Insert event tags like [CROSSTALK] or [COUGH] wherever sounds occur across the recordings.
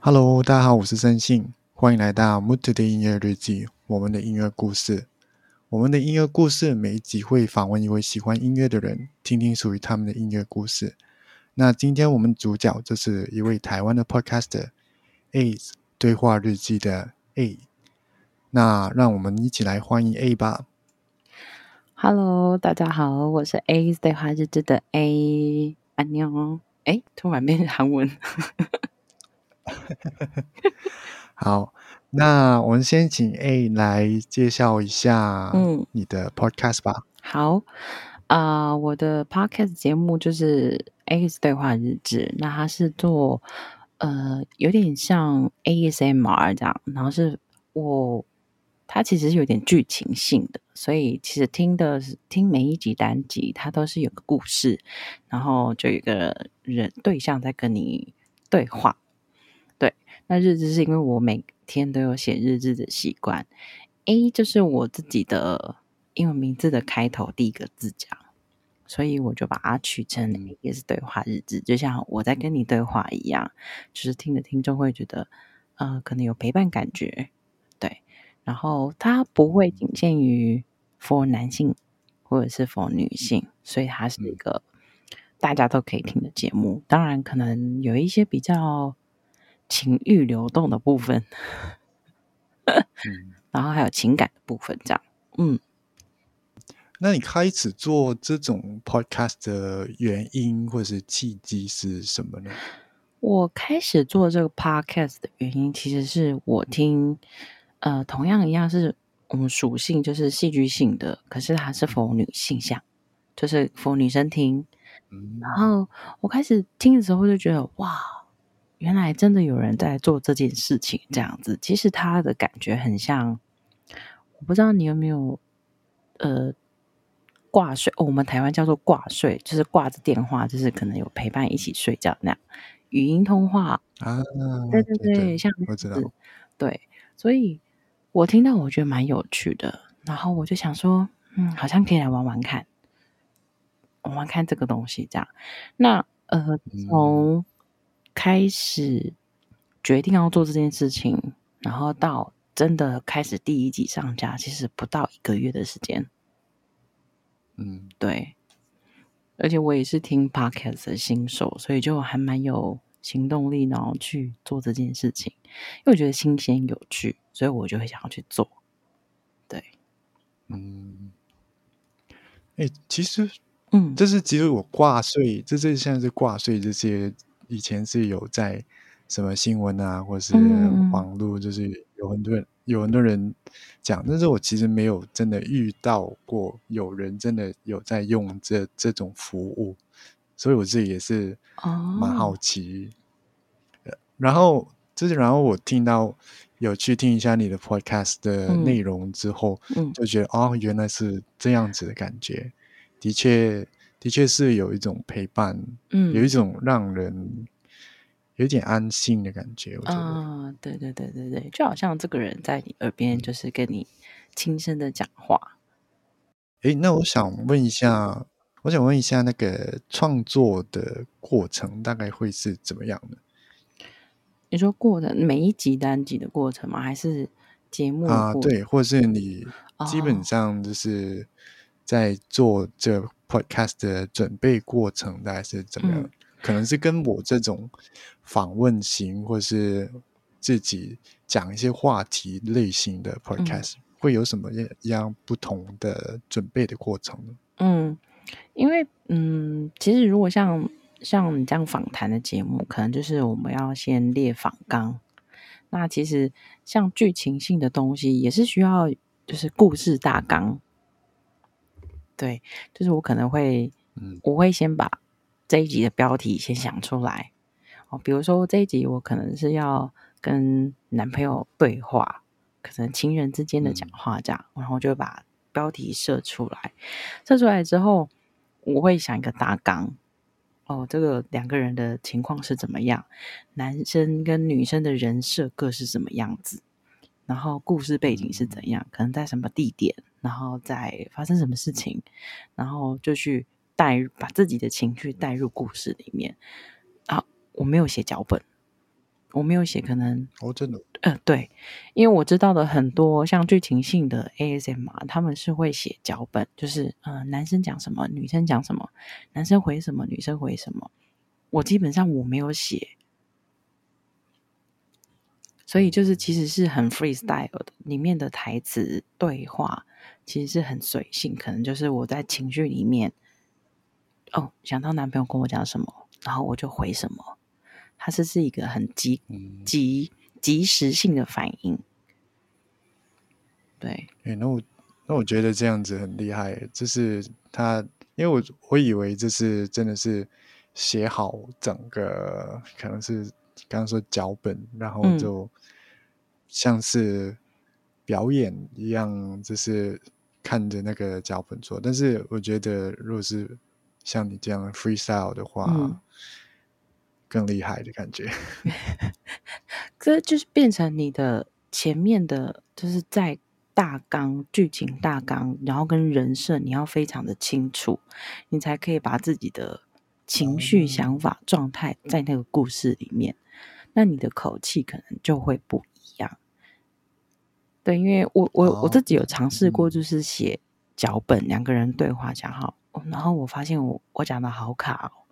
Hello，大家好，我是申信，欢迎来到 Mood 的音乐日记，我们的音乐故事。我们的音乐故事每一集会访问一位喜欢音乐的人，听听属于他们的音乐故事。那今天我们主角就是一位台湾的 Podcaster，A 对话日记的 A。那让我们一起来欢迎 A 吧。Hello，大家好，我是 A 对话日志的 A，安妞。哎，突然变韩文。[LAUGHS] 好，那我们先请 A 来介绍一下，嗯，你的 Podcast 吧。好，啊，我的 Podcast 节目就是 A 对话日志，那它是做呃有点像 ASMR 这样，然后是我它其实是有点剧情性的，所以其实听的是听每一集单集，它都是有个故事，然后就有个人对象在跟你对话。对那日志是因为我每天都有写日志的习惯，A 就是我自己的英文名字的开头第一个字这样，所以我就把它取成也是对话日志，就像我在跟你对话一样，就是听的听众会觉得，呃，可能有陪伴感觉，对，然后它不会仅限于 for 男性或者是 for 女性，所以它是一个大家都可以听的节目，当然可能有一些比较。情欲流动的部分，[LAUGHS] 然后还有情感的部分，这样。嗯，那你开始做这种 podcast 的原因或者是契机是什么呢？我开始做这个 podcast 的原因，其实是我听，呃，同样一样是我们属性就是戏剧性的，可是它是否女性向，就是否女生听。然后我开始听的时候就觉得，哇！原来真的有人在做这件事情，这样子，其实他的感觉很像，我不知道你有没有，呃，挂睡，我们台湾叫做挂睡，就是挂着电话，就是可能有陪伴一起睡觉那样，语音通话啊，对对对，像我知道，对，所以我听到我觉得蛮有趣的，然后我就想说，嗯，好像可以来玩玩看，玩玩看这个东西，这样，那呃，从。开始决定要做这件事情，然后到真的开始第一集上架，其实不到一个月的时间。嗯，对。而且我也是听 podcast 的新手，所以就还蛮有行动力，然后去做这件事情，因为我觉得新鲜有趣，所以我就会想要去做。对，嗯。哎，其实，嗯，这是其实我挂税，这这像是挂税这些。以前是有在什么新闻啊，或是网络，就是有很多人有很多人讲，但是我其实没有真的遇到过有人真的有在用这这种服务，所以我自己也是蛮好奇。然后就是，然后我听到有去听一下你的 podcast 的内容之后，就觉得哦，原来是这样子的感觉，的确。的确是有一种陪伴，嗯，有一种让人有点安心的感觉。我觉得，对对对对对，就好像这个人在你耳边，就是跟你轻声的讲话。哎，那我想问一下，我想问一下，那个创作的过程大概会是怎么样的？你说过的每一集单集的过程吗？还是节目啊？对，或是你基本上就是在做这。Podcast 的准备过程大概是怎么样？可能是跟我这种访问型，或是自己讲一些话题类型的 Podcast，会有什么样不同的准备的过程呢？嗯，因为嗯，其实如果像像你这样访谈的节目，可能就是我们要先列访纲。那其实像剧情性的东西，也是需要就是故事大纲。对，就是我可能会，我会先把这一集的标题先想出来哦。比如说这一集我可能是要跟男朋友对话，可能情人之间的讲话这样，然后就把标题设出来。设出来之后，我会想一个大纲哦，这个两个人的情况是怎么样，男生跟女生的人设各是什么样子。然后故事背景是怎样，可能在什么地点，然后在发生什么事情，然后就去带把自己的情绪带入故事里面。啊，我没有写脚本，我没有写，可能哦，真的，呃，对，因为我知道的很多像剧情性的 ASM r 他们是会写脚本，就是呃，男生讲什么，女生讲什么，男生回什么，女生回什么。我基本上我没有写。所以就是其实是很 freestyle 的，里面的台词对话其实是很随性，可能就是我在情绪里面，哦，想到男朋友跟我讲什么，然后我就回什么，它是是一个很及及及时性的反应。对，哎，那我那我觉得这样子很厉害，就是他，因为我我以为这是真的是写好整个，可能是。刚刚说脚本，然后就像是表演一样，就是看着那个脚本做。但是我觉得，如果是像你这样 freestyle 的话，更厉害的感觉。[LAUGHS] 这就是变成你的前面的，就是在大纲、剧情大纲，然后跟人设，你要非常的清楚，你才可以把自己的情绪、想法、状态在那个故事里面。那你的口气可能就会不一样，对，因为我我我自己有尝试过，就是写脚本，两个人对话讲好，然后我发现我我讲的好卡哦，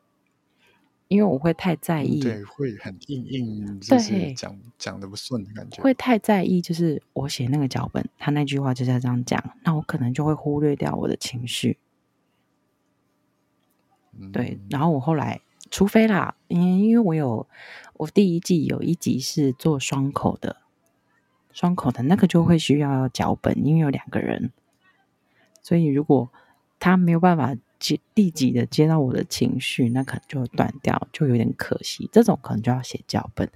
因为我会太在意，对，会很硬硬，就是。讲讲的不顺的感觉，会。太在意，就是我写那个脚本，他那句话就是要这样讲，那我可能就会忽略掉我的情绪，对，然后我后来。除非啦，因因为我有我第一季有一集是做双口的，双口的那个就会需要脚本，因为有两个人，所以如果他没有办法接立即的接到我的情绪，那可能就会断掉，就有点可惜。这种可能就要写脚本。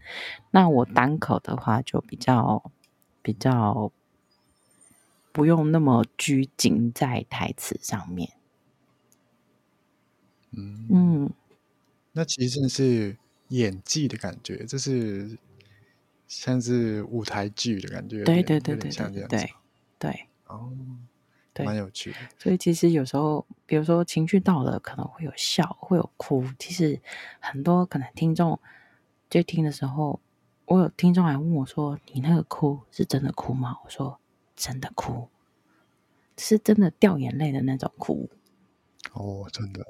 那我单口的话就比较比较不用那么拘谨在台词上面。嗯嗯。那其实真是演技的感觉，这是像是舞台剧的感觉，对对对对，像这样，对对哦，蛮有趣的。所以其实有时候，比如说情绪到了，可能会有笑，会有哭。其实很多可能听众就听的时候，我有听众还问我说：“你那个哭是真的哭吗？”我说：“真的哭，是真的掉眼泪的那种哭。”哦，真的。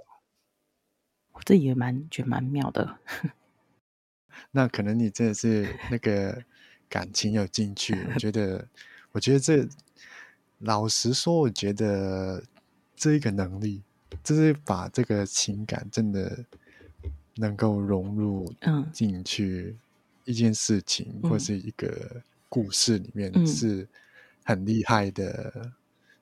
我自己也蛮觉得蛮妙的，[LAUGHS] 那可能你真的是那个感情有进去。我觉得，我觉得这老实说，我觉得这一个能力，就是把这个情感真的能够融入进去一件事情或是一个故事里面，是很厉害的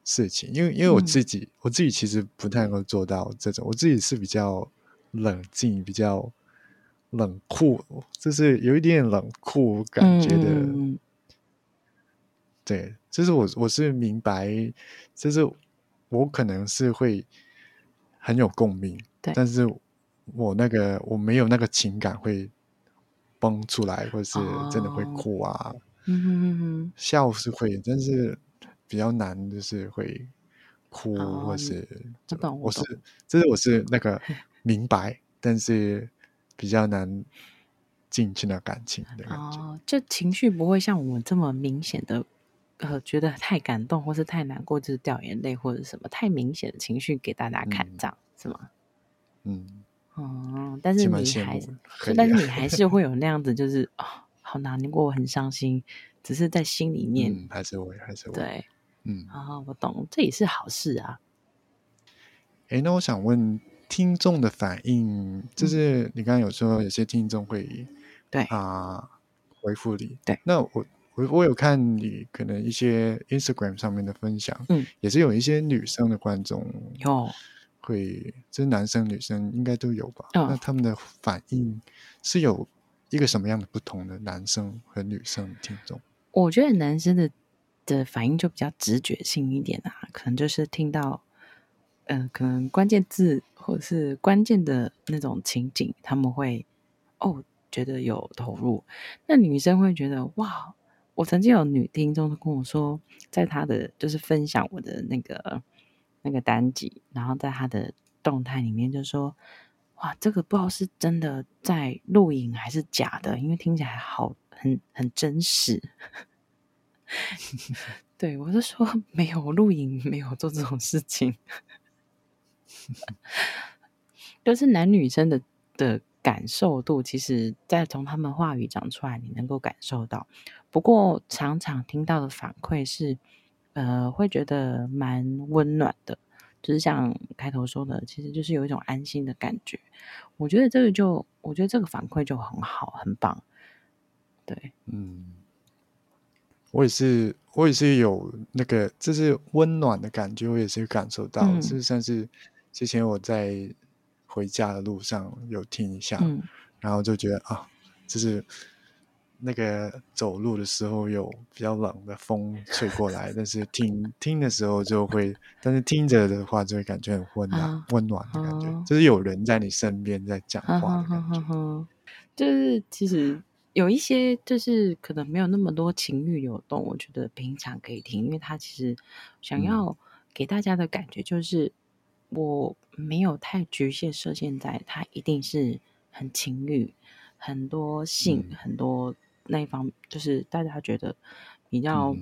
事情。因为，因为我自己，我自己其实不太能够做到这种，我自己是比较。冷静，比较冷酷，就是有一点冷酷感觉的。对，就是我我是明白，就是我可能是会很有共鸣，但是我那个我没有那个情感会崩出来，或者是真的会哭啊。嗯哼哼笑是会，但是比较难，就是会哭，或是我是，就是我是那个。[LAUGHS] 明白，但是比较难进去那感情的感觉。哦，就情绪不会像我们这么明显的，呃，觉得太感动或是太难过，就是掉眼泪或者什么太明显的情绪给大家看，这样是吗？嗯，哦，但是你还是，但是你还是会有 [LAUGHS] 那样子，就是哦，好难过，很伤心，只是在心里面还是会，还是会，对，嗯，啊，我懂，这也是好事啊。哎，那我想问。听众的反应，就是你刚刚有说有些听众会对啊回复你，对。那我我我有看你可能一些 Instagram 上面的分享，嗯，也是有一些女生的观众有会，就是男生女生应该都有吧？那他们的反应是有一个什么样的不同的男生和女生听众？我觉得男生的的反应就比较直觉性一点啊，可能就是听到。嗯，可能关键字或者是关键的那种情景，他们会哦觉得有投入。那女生会觉得哇，我曾经有女听众跟我说，在她的就是分享我的那个那个单集，然后在她的动态里面就说：“哇，这个不知道是真的在录影还是假的，因为听起来好很很真实。[LAUGHS] ”对我就说没有录影，没有做这种事情，[LAUGHS] 都是男女生的的。感受度，其实在从他们话语讲出来，你能够感受到。不过，常常听到的反馈是，呃，会觉得蛮温暖的，就是像开头说的，其实就是有一种安心的感觉。我觉得这个就，我觉得这个反馈就很好，很棒。对，嗯，我也是，我也是有那个，就是温暖的感觉，我也是感受到。就像是之前我在。回家的路上有听一下，然后就觉得啊，就是那个走路的时候有比较冷的风吹过来，[LAUGHS] 但是听听的时候就会，但是听着的话就会感觉很温暖，温暖的感觉，就是有人在你身边在讲话的感觉。[LAUGHS] 就是其实有一些就是可能没有那么多情欲流动，我觉得平常可以听，因为他其实想要给大家的感觉就是。我没有太局限设限在它一定是很情欲、很多性、很多那一方，就是大家觉得比较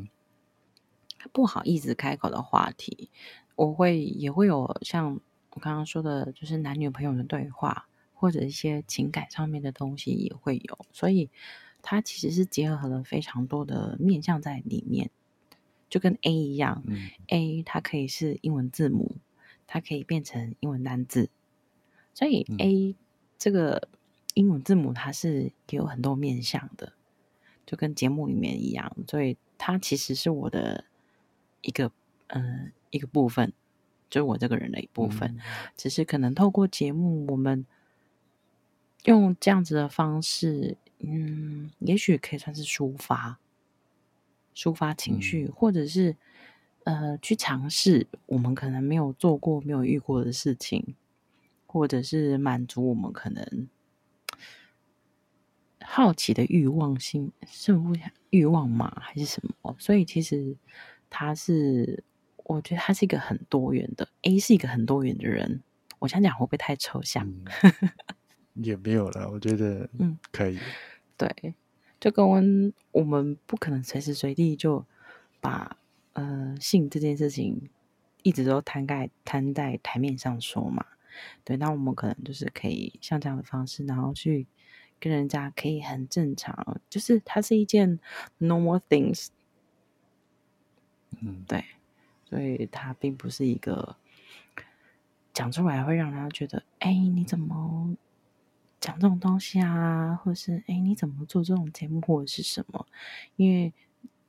不好意思开口的话题，我会也会有像我刚刚说的，就是男女朋友的对话，或者一些情感上面的东西也会有，所以它其实是结合了非常多的面向在里面，就跟 A 一样，A 它可以是英文字母。它可以变成英文单字，所以 A 这个英文字母它是有很多面向的，就跟节目里面一样，所以它其实是我的一个嗯一个部分，就是我这个人的一部分。只是可能透过节目，我们用这样子的方式，嗯，也许可以算是抒发、抒发情绪，或者是。呃，去尝试我们可能没有做过、没有遇过的事情，或者是满足我们可能好奇的欲望性，是不欲望嘛，还是什么？所以其实他是，我觉得他是一个很多元的。A 是一个很多元的人，我想讲会不会太抽象？[LAUGHS] 也没有了，我觉得嗯可以。对，就跟我我们不可能随时随地就把。呃，性这件事情一直都摊盖摊在台面上说嘛，对，那我们可能就是可以像这样的方式，然后去跟人家可以很正常，就是它是一件 normal things，嗯，对，所以它并不是一个讲出来会让人家觉得，哎，你怎么讲这种东西啊，或是哎，你怎么做这种节目或者是什么？因为，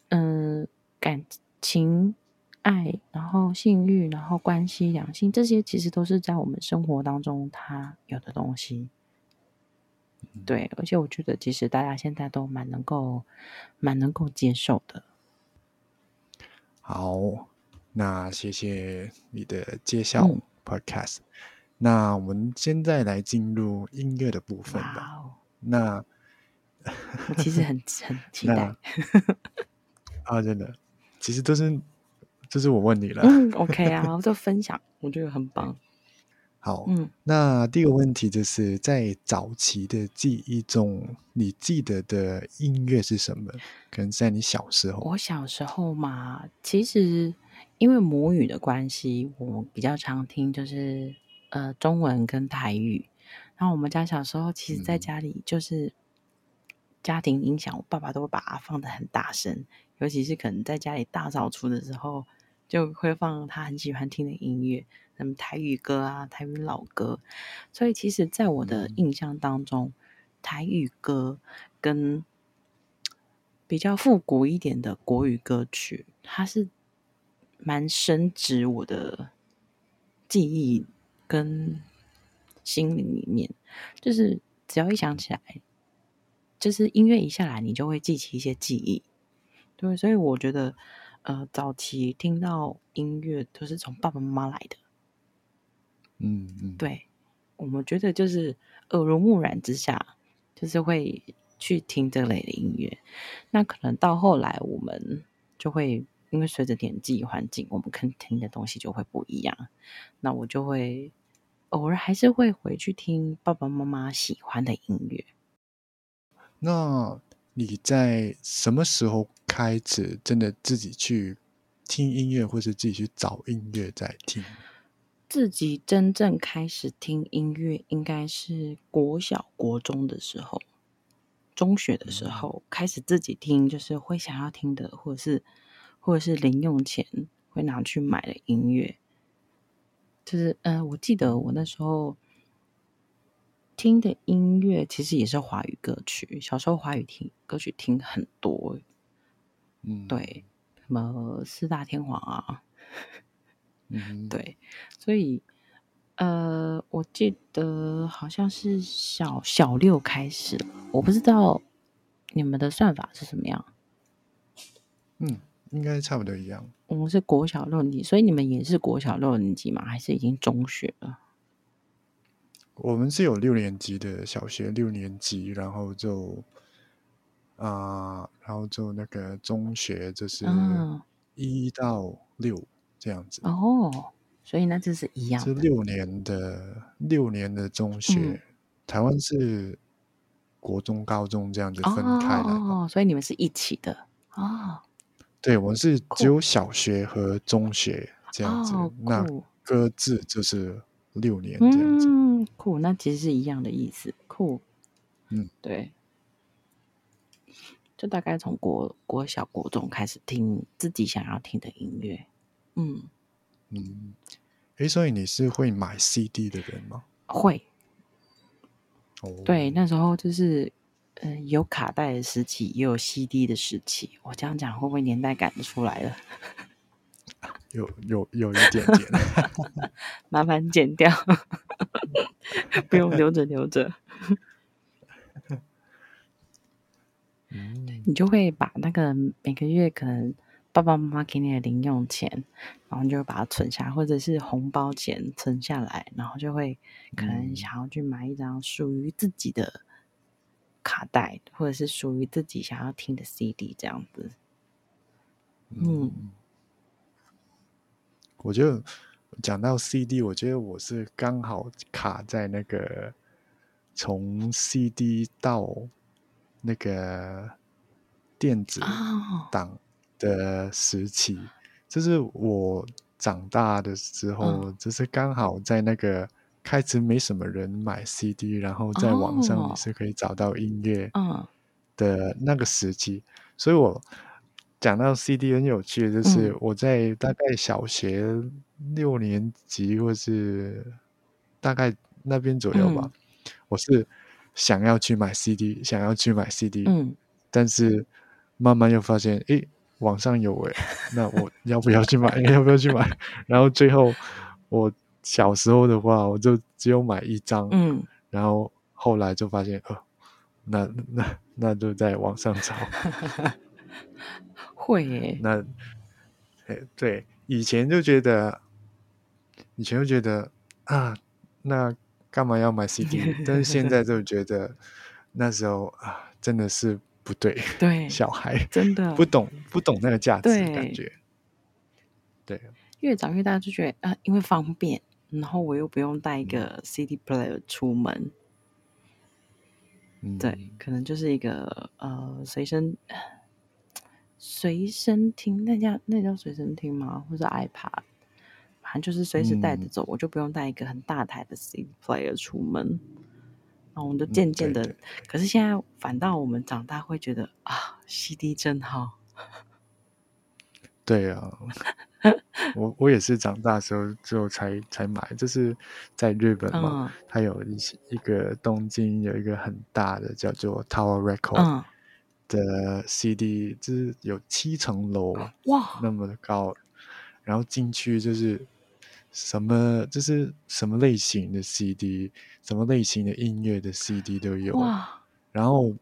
嗯，感。情爱，然后性欲，然后关系、两性，这些其实都是在我们生活当中它有的东西。对，而且我觉得其实大家现在都蛮能够、蛮能够接受的。好，那谢谢你的介绍，Podcast。那我们现在来进入音乐的部分吧。那 [LAUGHS] 我其实很很期待。啊，真的。其实都是，就是我问你了。嗯，OK 啊，就分享，[LAUGHS] 我觉得很棒。好，嗯，那第一个问题就是在早期的记忆中，你记得的音乐是什么？可能在你小时候。我小时候嘛，其实因为母语的关系，我比较常听就是呃中文跟台语。然后我们家小时候，其实在家里就是家庭音响，我爸爸都会把它放的很大声。尤其是可能在家里大扫除的时候，就会放他很喜欢听的音乐，什么台语歌啊、台语老歌。所以，其实，在我的印象当中，台语歌跟比较复古一点的国语歌曲，它是蛮深植我的记忆跟心灵里面。就是只要一想起来，就是音乐一下来，你就会记起一些记忆。对，所以我觉得，呃，早期听到音乐都是从爸爸妈妈来的。嗯嗯，对，我们觉得就是耳濡目染之下，就是会去听这类的音乐。那可能到后来，我们就会因为随着年纪环境，我们肯听的东西就会不一样。那我就会偶尔还是会回去听爸爸妈妈喜欢的音乐。那你在什么时候开始真的自己去听音乐，或是自己去找音乐在听？自己真正开始听音乐，应该是国小、国中的时候，中学的时候开始自己听，就是会想要听的，或者是或者是零用钱会拿去买的音乐。就是，嗯，我记得我那时候。听的音乐其实也是华语歌曲，小时候华语听歌曲听很多，嗯，对，什么四大天王啊，嗯，[LAUGHS] 对，所以呃，我记得好像是小小六开始，我不知道你们的算法是什么样，嗯，应该差不多一样，我们是国小六年级，所以你们也是国小六年级吗？还是已经中学了？我们是有六年级的小学六年级，然后就啊，然后就那个中学就是一到六这样子哦，所以那就是一样，是六年的六年的中学。台湾是国中、高中这样子分开的哦，所以你们是一起的哦。对，我们是只有小学和中学这样子，那各自就是。六年这样子，酷，那其实是一样的意思，酷，嗯，对，就大概从国国小国中开始听自己想要听的音乐，嗯嗯，哎，所以你是会买 CD 的人吗？会，哦，对，那时候就是，嗯，有卡带的时期，也有 CD 的时期，我这样讲会不会年代感就出来了？[LAUGHS] 有有有一点点，[LAUGHS] 麻烦剪掉，[LAUGHS] 不用留着留着。你就会把那个每个月可能爸爸妈妈给你的零用钱，然后你就会把它存下，或者是红包钱存下来，然后就会可能想要去买一张属于自己的卡带，或者是属于自己想要听的 CD 这样子。嗯。我就讲到 CD，我觉得我是刚好卡在那个从 CD 到那个电子档的时期，就是我长大的时候，就是刚好在那个开始没什么人买 CD，然后在网上你是可以找到音乐的那个时期，所以我。讲到 CD 很有趣就是我在大概小学六年级或是大概那边左右吧，我是想要去买 CD，想要去买 CD，嗯，但是慢慢又发现，诶，网上有诶，那我要不要去买？[LAUGHS] 要不要去买？然后最后我小时候的话，我就只有买一张，嗯，然后后来就发现，呃，那那那就在网上找。[LAUGHS] 会耶，那，哎，对，以前就觉得，以前就觉得啊，那干嘛要买 CD？[LAUGHS] 但是现在就觉得，那时候啊，真的是不对，[LAUGHS] 对，小孩真的不懂不懂那个价值感觉，对，越长越大就觉得啊，因为方便，然后我又不用带一个 CD player 出门，对，可能就是一个呃随身。随身听，那叫那叫随身听吗？或者 iPad，就是随时带着走，我就不用带一个很大台的 CD player 出门。然后我们就渐渐的，可是现在反倒我们长大会觉得啊，CD 真好。对啊，我我也是长大时候之后才才买，就是在日本嘛，它有一些一个东京有一个很大的叫做 Tower Record。的 CD 就是有七层楼哇，那么的高，然后进去就是什么就是什么类型的 CD，什么类型的音乐的 CD 都有。哇，然后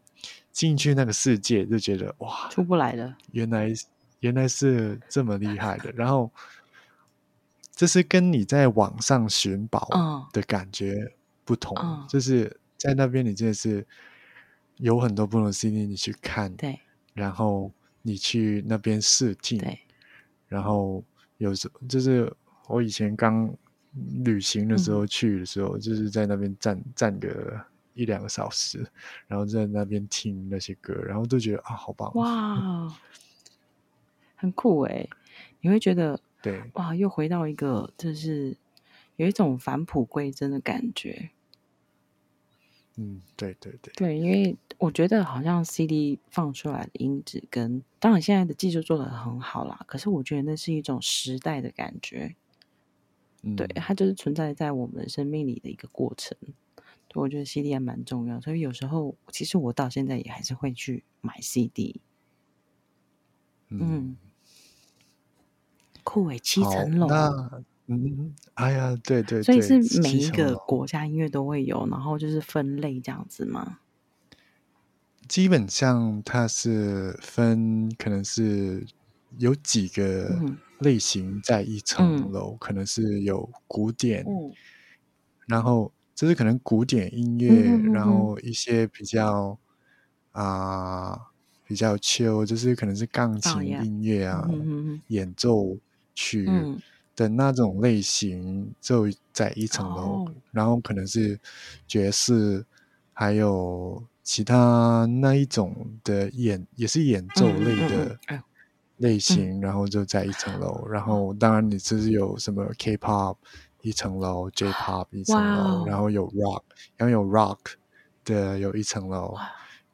进去那个世界就觉得哇，出不来了，原来原来是这么厉害的，然后这是跟你在网上寻宝的感觉不同，就是在那边你真的是。有很多不同的 CD，你去看，对，然后你去那边试听，对，然后有时就是我以前刚旅行的时候去的时候，就是在那边站站个一两个小时，然后在那边听那些歌，然后都觉得啊，好棒，哇，很酷哎，你会觉得对，哇，又回到一个就是有一种返璞归真的感觉。嗯，对对对，对，因为我觉得好像 CD 放出来的音质跟当然现在的技术做的很好啦，可是我觉得那是一种时代的感觉，对，它就是存在在我们生命里的一个过程。我觉得 CD 还蛮重要，所以有时候其实我到现在也还是会去买 CD。嗯，酷诶，七层楼。嗯，哎呀，对对，所以是每一个国家音乐都会有，然后就是分类这样子吗？基本上它是分，可能是有几个类型在一层楼，可能是有古典，然后就是可能古典音乐，然后一些比较啊比较秋，就是可能是钢琴音乐啊，演奏曲。的那种类型就在一层楼，然后可能是爵士，还有其他那一种的演也是演奏类的类型，然后就在一层楼。然后当然你就是有什么 K-pop 一层楼，J-pop 一层楼，然后有 rock，然后有 rock 的有一层楼，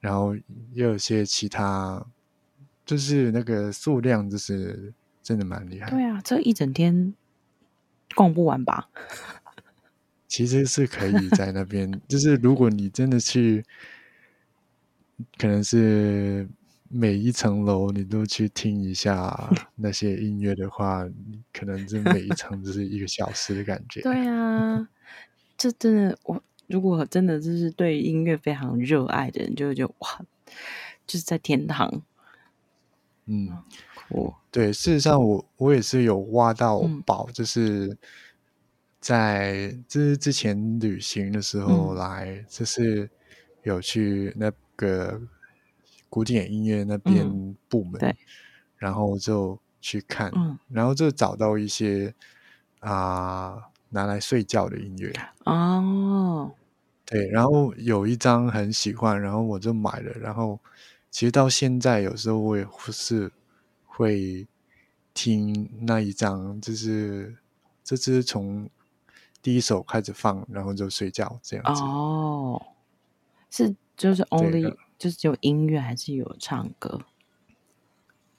然后又有些其他，就是那个数量就是。真的蛮厉害。对啊，这一整天逛不完吧？[LAUGHS] 其实是可以在那边，就是如果你真的去，可能是每一层楼你都去听一下 [LAUGHS] 那些音乐的话，可能这每一层就是一个小时的感觉。对啊，这真的，我如果真的就是对音乐非常热爱的人，就会觉得哇，就是在天堂。嗯。我对，事实上我我也是有挖到宝，就是在就是之前旅行的时候来，就是有去那个古典音乐那边部门，对，然后就去看，然后就找到一些啊拿来睡觉的音乐哦，对，然后有一张很喜欢，然后我就买了，然后其实到现在有时候我也是。会听那一张，就是这是从第一首开始放，然后就睡觉这样子。哦，是就是 only 就是只有音乐，还是有唱歌？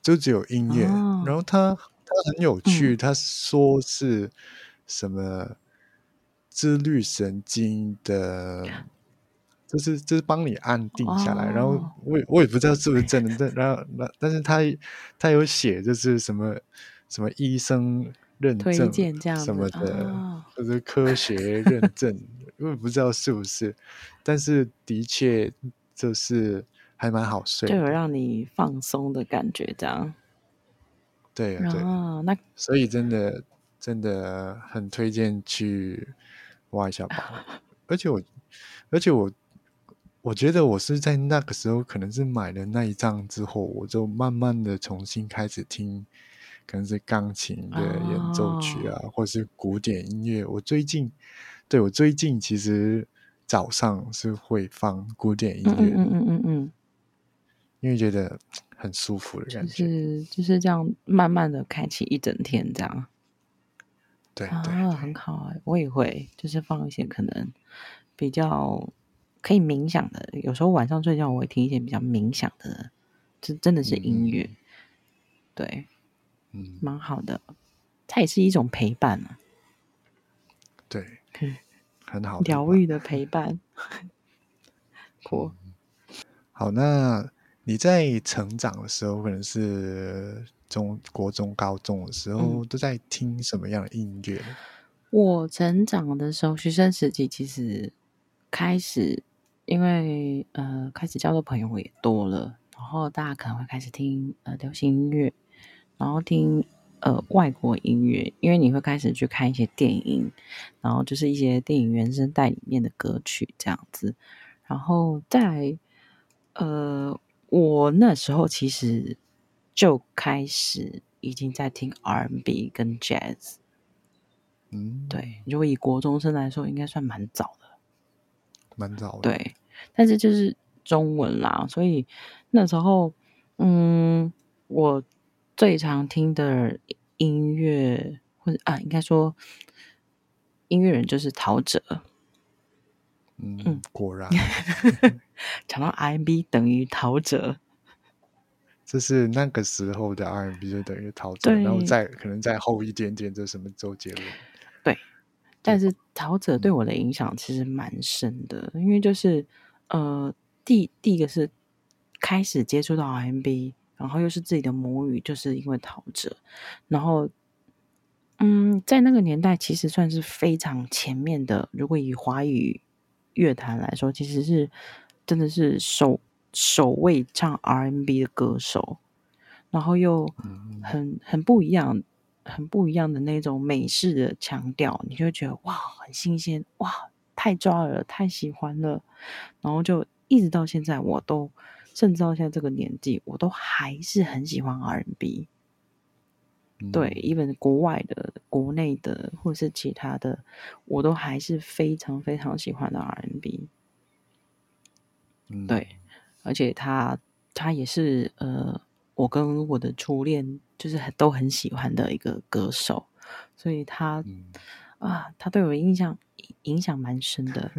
就只有音乐。然后他他很有趣，他说是什么自律神经的。就是就是帮你安定下来，然后我也我也不知道是不是真的，但然后那但是他他有写就是什么什么医生认证什么的，或者科学认证，[LAUGHS] 我也不知道是不是，但是的确就是还蛮好睡，就有让你放松的感觉，这样。对啊，对啊，那所以真的真的很推荐去挖一下宝，而且我而且我。我觉得我是在那个时候，可能是买了那一张之后，我就慢慢的重新开始听，可能是钢琴的演奏曲啊，或是古典音乐。我最近，对我最近其实早上是会放古典音乐，嗯嗯嗯嗯嗯，因为觉得很舒服的感觉，就是就是这样慢慢的开启一整天这样。对啊，很好哎，我也会就是放一些可能比较。可以冥想的，有时候晚上睡觉我会听一些比较冥想的，这真的是音乐，对，嗯，蛮好的，它也是一种陪伴啊，对，很好，疗愈的陪伴。[LAUGHS] 我，好，那你在成长的时候，可能是中国中、高中的时候，都在听什么样的音乐？我成长的时候，学生时期其实开始。因为呃，开始交的朋友也多了，然后大家可能会开始听呃流行音乐，然后听呃外国音乐，因为你会开始去看一些电影，然后就是一些电影原声带里面的歌曲这样子，然后在呃，我那时候其实就开始已经在听 R&B 跟 Jazz。嗯，对，如果以国中生来说，应该算蛮早的，蛮早的。对，但是就是中文啦，所以那时候，嗯，我最常听的音乐，或者啊，应该说音乐人就是陶喆。嗯，果然，讲到 R&B 等于陶喆，[LAUGHS] 就是那个时候的 R&B 就等于陶喆，然后再可能再后一点点，这什么周杰伦。对，但是陶喆对我的影响其实蛮深的，因为就是呃，第第一个是开始接触到 R&B，然后又是自己的母语，就是因为陶喆，然后嗯，在那个年代其实算是非常前面的，如果以华语乐坛来说，其实是真的是首首位唱 R&B 的歌手，然后又很很不一样。很不一样的那种美式的强调，你就会觉得哇，很新鲜，哇，太抓了，太喜欢了。然后就一直到现在，我都甚至到现在这个年纪，我都还是很喜欢 R&B。对，一本国外的、国内的或者是其他的，我都还是非常非常喜欢的 R&B。对，而且他他也是呃。我跟我的初恋就是都很喜欢的一个歌手，所以他啊，他对我印象影响蛮深的。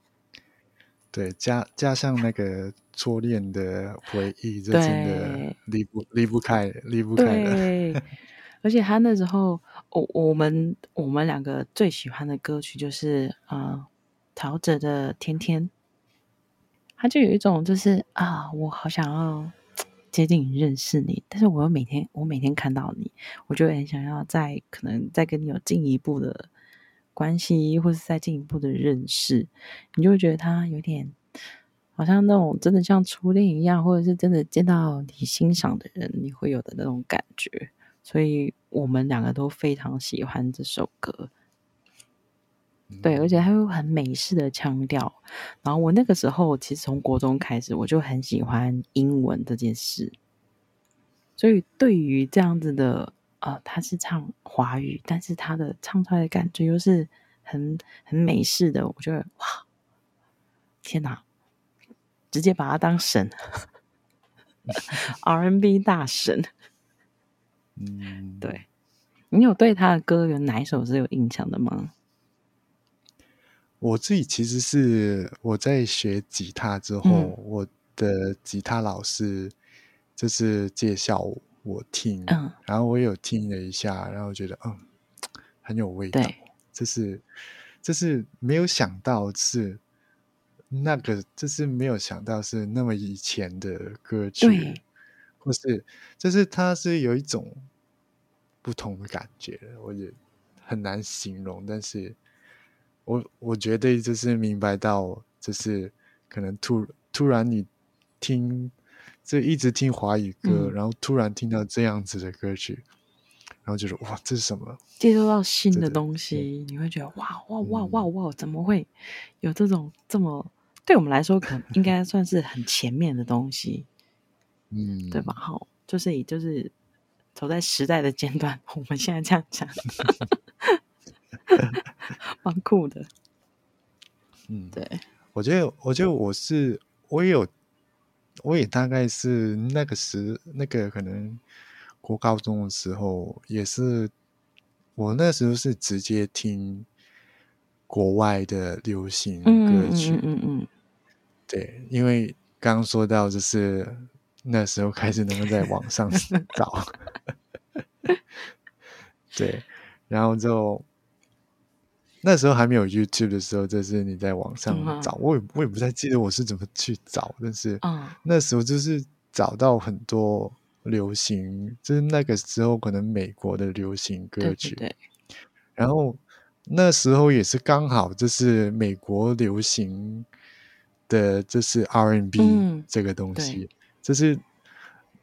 [LAUGHS] 对，加加上那个初恋的回忆，这真的离不离不开，离不开的。[LAUGHS] 而且他那时候，我我们我们两个最喜欢的歌曲就是啊，陶喆的《天天》，他就有一种就是啊，我好想要。接近认识你，但是我又每天我每天看到你，我就很想要再可能再跟你有进一步的关系，或是再进一步的认识，你就会觉得他有点好像那种真的像初恋一样，或者是真的见到你欣赏的人，你会有的那种感觉。所以我们两个都非常喜欢这首歌。对，而且它有很美式的腔调。然后我那个时候其实从国中开始，我就很喜欢英文这件事。所以对于这样子的，呃，他是唱华语，但是他的唱出来的感觉又是很很美式的，我觉得哇，天哪，直接把他当神，R&B 大神。嗯，对，你有对他的歌有哪一首是有印象的吗？我自己其实是我在学吉他之后，我的吉他老师就是介绍我听，然后我有听了一下，然后觉得嗯很有味道，就是就是没有想到是那个，就是没有想到是那么以前的歌曲，或是就是它是有一种不同的感觉，我也很难形容，但是。我我觉得就是明白到，就是可能突突然你听，这一直听华语歌，然后突然听到这样子的歌曲，然后就是哇，这是什么？接收到新的东西，你会觉得哇哇哇哇哇，怎么会有这种这么对我们来说，可能应该算是很前面的东西，[LAUGHS] 嗯，对吧？好，就是以就是走在时代的尖端，我们现在这样讲。[LAUGHS] 蛮酷的，嗯，对，我觉得，我觉得我是，我也有，我也大概是那个时，那个可能过高中的时候，也是我那时候是直接听国外的流行歌曲，嗯嗯嗯，对，因为刚刚说到就是那时候开始能够在网上 [LAUGHS] 找，对，然后就。那时候还没有 YouTube 的时候，就是你在网上找，我也我也不太记得我是怎么去找，但是那时候就是找到很多流行，就是那个时候可能美国的流行歌曲，对，然后那时候也是刚好就是美国流行的，就是 R&B 这个东西，就是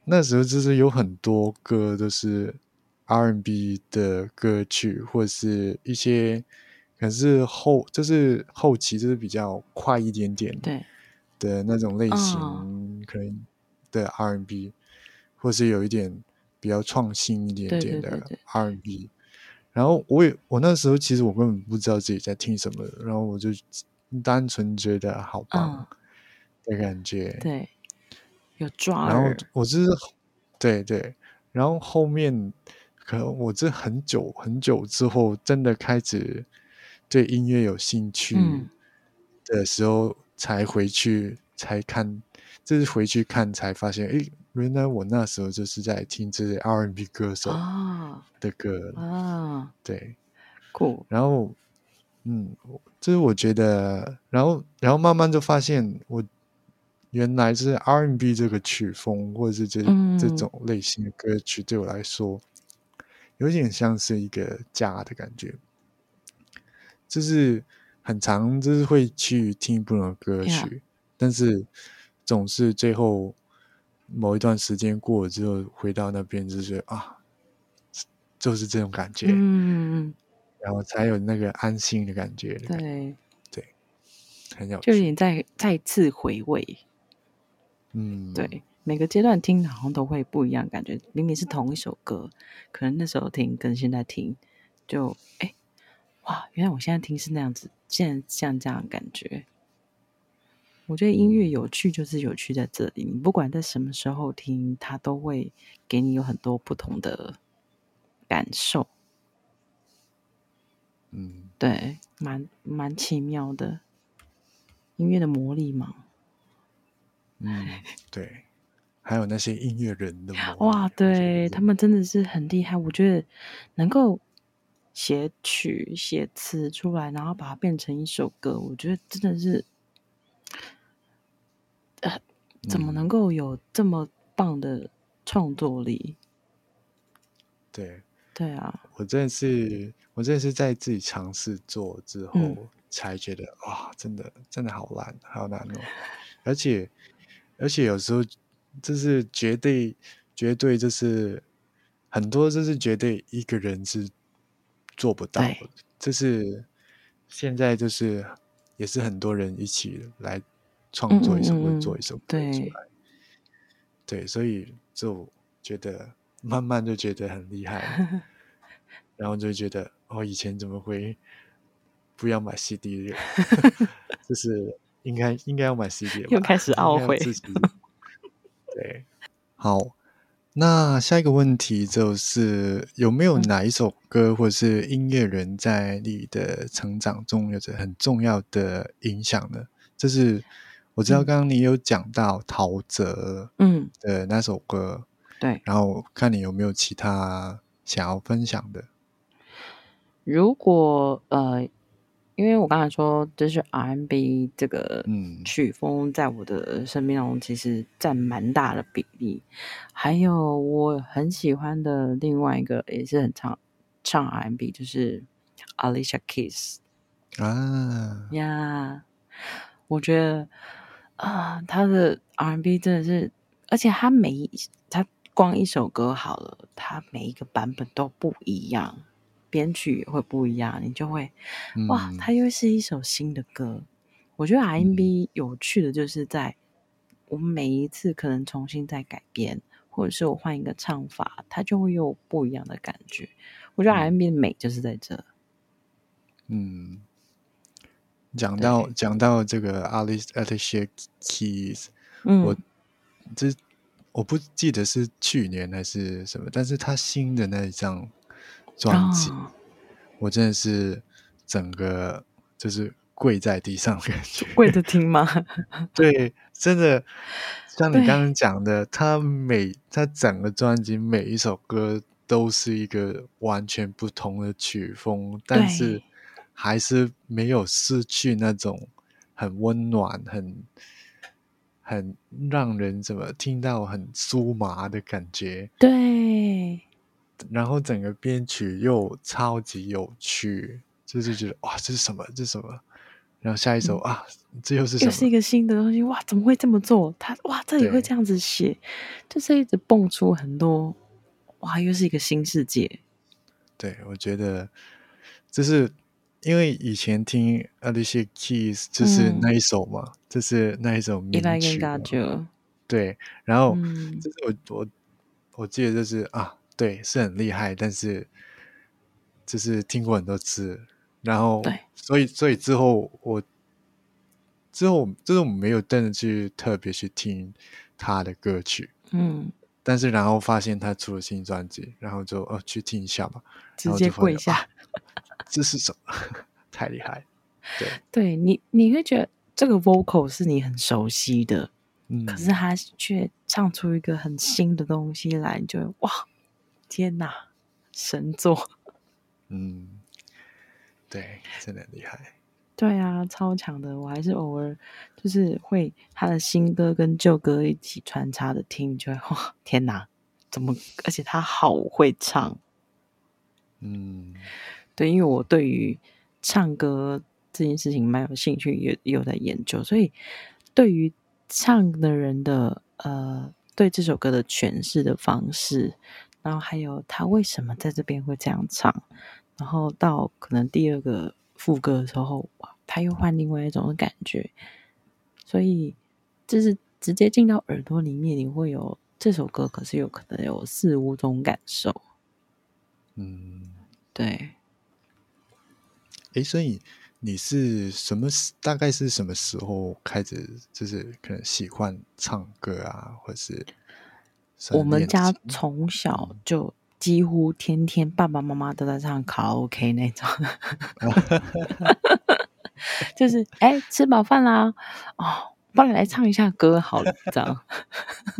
那时候就是有很多歌都是 R&B 的歌曲，或者是一些。可是后就是后期就是比较快一点点对的那种类型，可能的 R&B，或是有一点比较创新一点点的 R&B。然后我也我那时候其实我根本不知道自己在听什么，然后我就单纯觉得好棒的感觉。对，有抓。然后我就是对对，然后后面可能我这很久很久之后，真的开始对音乐有兴趣的时候，才回去才看，这是回去看才发现，哎。原来我那时候就是在听这些 R&B 歌手的歌啊，对，酷。然后，嗯，就是我觉得，然后，然后慢慢就发现，我原来是 R&B 这个曲风，或者是这这种类型的歌曲，对我来说，有点像是一个家的感觉，就是很长，就是会去听不同的歌曲，但是总是最后。某一段时间过了之后，回到那边就觉得啊，就是这种感觉，嗯，然后才有那个安心的感觉，对，对，很有，就是你再再次回味，嗯，对，每个阶段听好像都会不一样，感觉明明是同一首歌，可能那时候听跟现在听，就哎，哇，原来我现在听是那样子，现在像这样感觉。我觉得音乐有趣，就是有趣在这里。你不管在什么时候听，它都会给你有很多不同的感受。嗯，对，蛮蛮奇妙的，音乐的魔力嘛。嗯，对，还有那些音乐人的 [LAUGHS] 哇，对他们真的是很厉害。我觉得能够写曲、写词出来，然后把它变成一首歌，我觉得真的是。怎么能够有这么棒的创作力？对，对啊，我真的是，我真的是在自己尝试做之后，才觉得哇，真的真的好难，好难哦！而且，而且有时候就是绝对，绝对就是很多，就是绝对一个人是做不到的。这是现在就是也是很多人一起来。创作一首或者做一首歌出来，对，所以就觉得慢慢就觉得很厉害，[LAUGHS] 然后就觉得哦，以前怎么会不要买 CD？[LAUGHS] 就是应该应该要买 CD 吧？又开始懊悔。对，好，那下一个问题就是有没有哪一首歌或者是音乐人在你的成长中有着很重要的影响呢？这是。我知道刚刚你有讲到陶喆嗯的那首歌，对，然后看你有没有其他想要分享的。如果呃，因为我刚才说就是 R&B 这个曲风，在我的生命中其实占蛮大的比例。还有我很喜欢的另外一个也是很唱唱 R&B，就是 Alicia Keys 啊呀，我觉得。啊，他的 R&B 真的是，而且他每他光一首歌好了，它每一个版本都不一样，编曲也会不一样，你就会哇，它又是一首新的歌。我觉得 R&B 有趣的就是在我们每一次可能重新再改编，或者是我换一个唱法，它就会有不一样的感觉。我觉得 R&B 的美就是在这，嗯。讲到讲到这个 Alice Alicia Keys，我这我不记得是去年还是什么，但是他新的那一张专辑，我真的是整个就是跪在地上感觉，[LAUGHS] 跪着听吗？[LAUGHS] 对，真的像你刚刚讲的，他每他整个专辑每一首歌都是一个完全不同的曲风，但是。还是没有失去那种很温暖、很很让人怎么听到很酥麻的感觉。对，然后整个编曲又超级有趣，就是觉得哇，这是什么？这是什么？然后下一首啊，这又是？又是一个新的东西哇！怎么会这么做？他哇，这里会这样子写，就是一直蹦出很多哇，又是一个新世界。对，我觉得这是。因为以前听 Alicia Keys 就是那一首嘛，就是那一首名曲。对，然后就是我我我记得就是啊，对，是很厉害，但是就是听过很多次，然后对，所以所以之后我之后就是我没有真的去特别去听他的歌曲，嗯，但是然后发现他出了新专辑，然后就哦去听一下嘛，直接跪下，这是什么？[LAUGHS] 太厉害，对，对你你会觉得这个 vocal 是你很熟悉的。可是他却唱出一个很新的东西来，就哇，天哪，神作！嗯，对，真的很厉害。对啊，超强的。我还是偶尔就是会他的新歌跟旧歌一起穿插的听，就会哇，天哪，怎么？而且他好会唱。嗯，对，因为我对于唱歌这件事情蛮有兴趣，也有在研究，所以对于。唱的人的呃，对这首歌的诠释的方式，然后还有他为什么在这边会这样唱，然后到可能第二个副歌的时候，哇，他又换另外一种感觉，所以就是直接进到耳朵里面，你会有这首歌，可是有可能有四五种感受。嗯，对。哎，所以。你是什么？大概是什么时候开始？就是可能喜欢唱歌啊，或是我们家从小就几乎天天爸爸妈妈都在唱卡拉 OK 那种，[LAUGHS] 就是哎，吃饱饭啦，哦，帮你来唱一下歌好了，这样。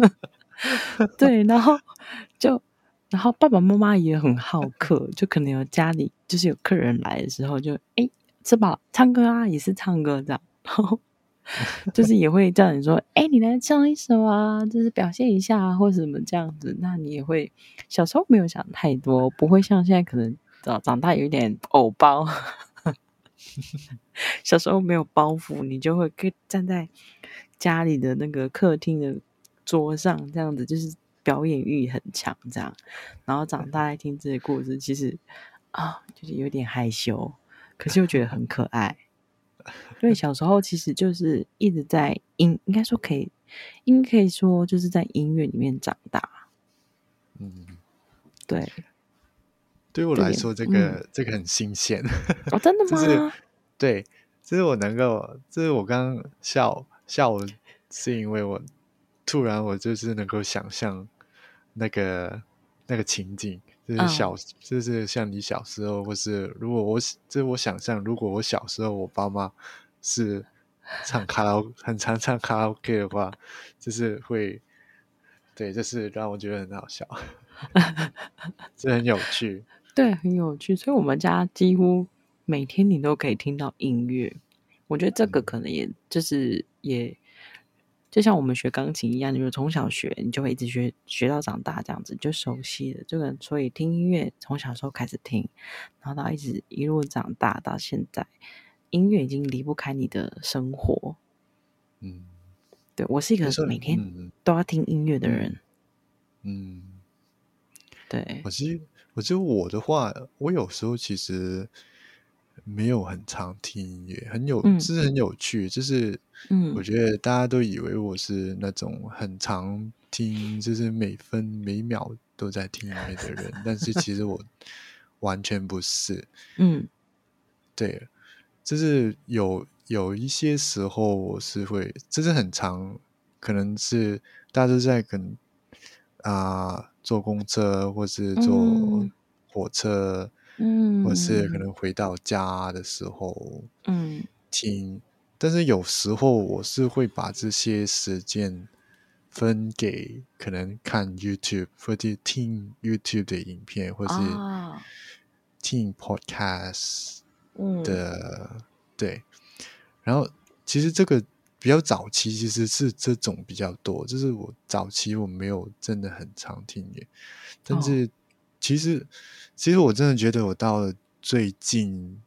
[LAUGHS] 对，然后就，然后爸爸妈妈也很好客，就可能有家里就是有客人来的时候，就哎。吃饱唱歌啊，也是唱歌这样，[LAUGHS] 然后 [LAUGHS] 就是也会叫你说：“哎，你来唱一首啊，就是表现一下啊或者什么这样子。”那你也会小时候没有想太多，不会像现在可能长长大有点偶包。[LAUGHS] 小时候没有包袱，你就会跟站在家里的那个客厅的桌上这样子，就是表演欲很强这样。然后长大来听这些故事，其实啊，就是有点害羞。可是又觉得很可爱，[LAUGHS] 因为小时候其实就是一直在音，应该说可以，应该可以说就是在音乐里面长大。嗯，对。对 [LAUGHS] 我来说，这个这个很新鲜。哦，真的 [LAUGHS] 吗？对，这是我能够，这是我刚刚笑笑，是因为我突然我就是能够想象那个那个情景。就是小，就是像你小时候，或是如果我，这我想象，如果我小时候我爸妈是唱卡拉，很常唱卡拉 OK 的话，就是会，对，就是让我觉得很好笑，[LAUGHS] 这很有趣，[LAUGHS] 对，很有趣。所以我们家几乎每天你都可以听到音乐，我觉得这个可能也就是也。就像我们学钢琴一样，你们从小学，你就会一直学学到长大这样子，就熟悉了这个。所以听音乐从小时候开始听，然后到一直一路长大到现在，音乐已经离不开你的生活。嗯，对我是一个每天都要听音乐的人。嗯，对。我其实，我觉得我的话，我有时候其实。没有很常听音乐，很有，就是很有趣。就是，嗯，我觉得大家都以为我是那种很常听，就是每分每秒都在听音乐的人，但是 [LAUGHS] 其实我完全不是。嗯，对，就是有有一些时候我是会，就是很常，可能是大家都在跟啊坐公车或是坐火车。嗯，或是可能回到家的时候，嗯，听。但是有时候我是会把这些时间分给可能看 YouTube 或者听 YouTube 的影片，或是听 Podcast 的。对，然后其实这个比较早期其实是这种比较多，就是我早期我没有真的很常听耶，但是。其实，其实我真的觉得，我到了最近，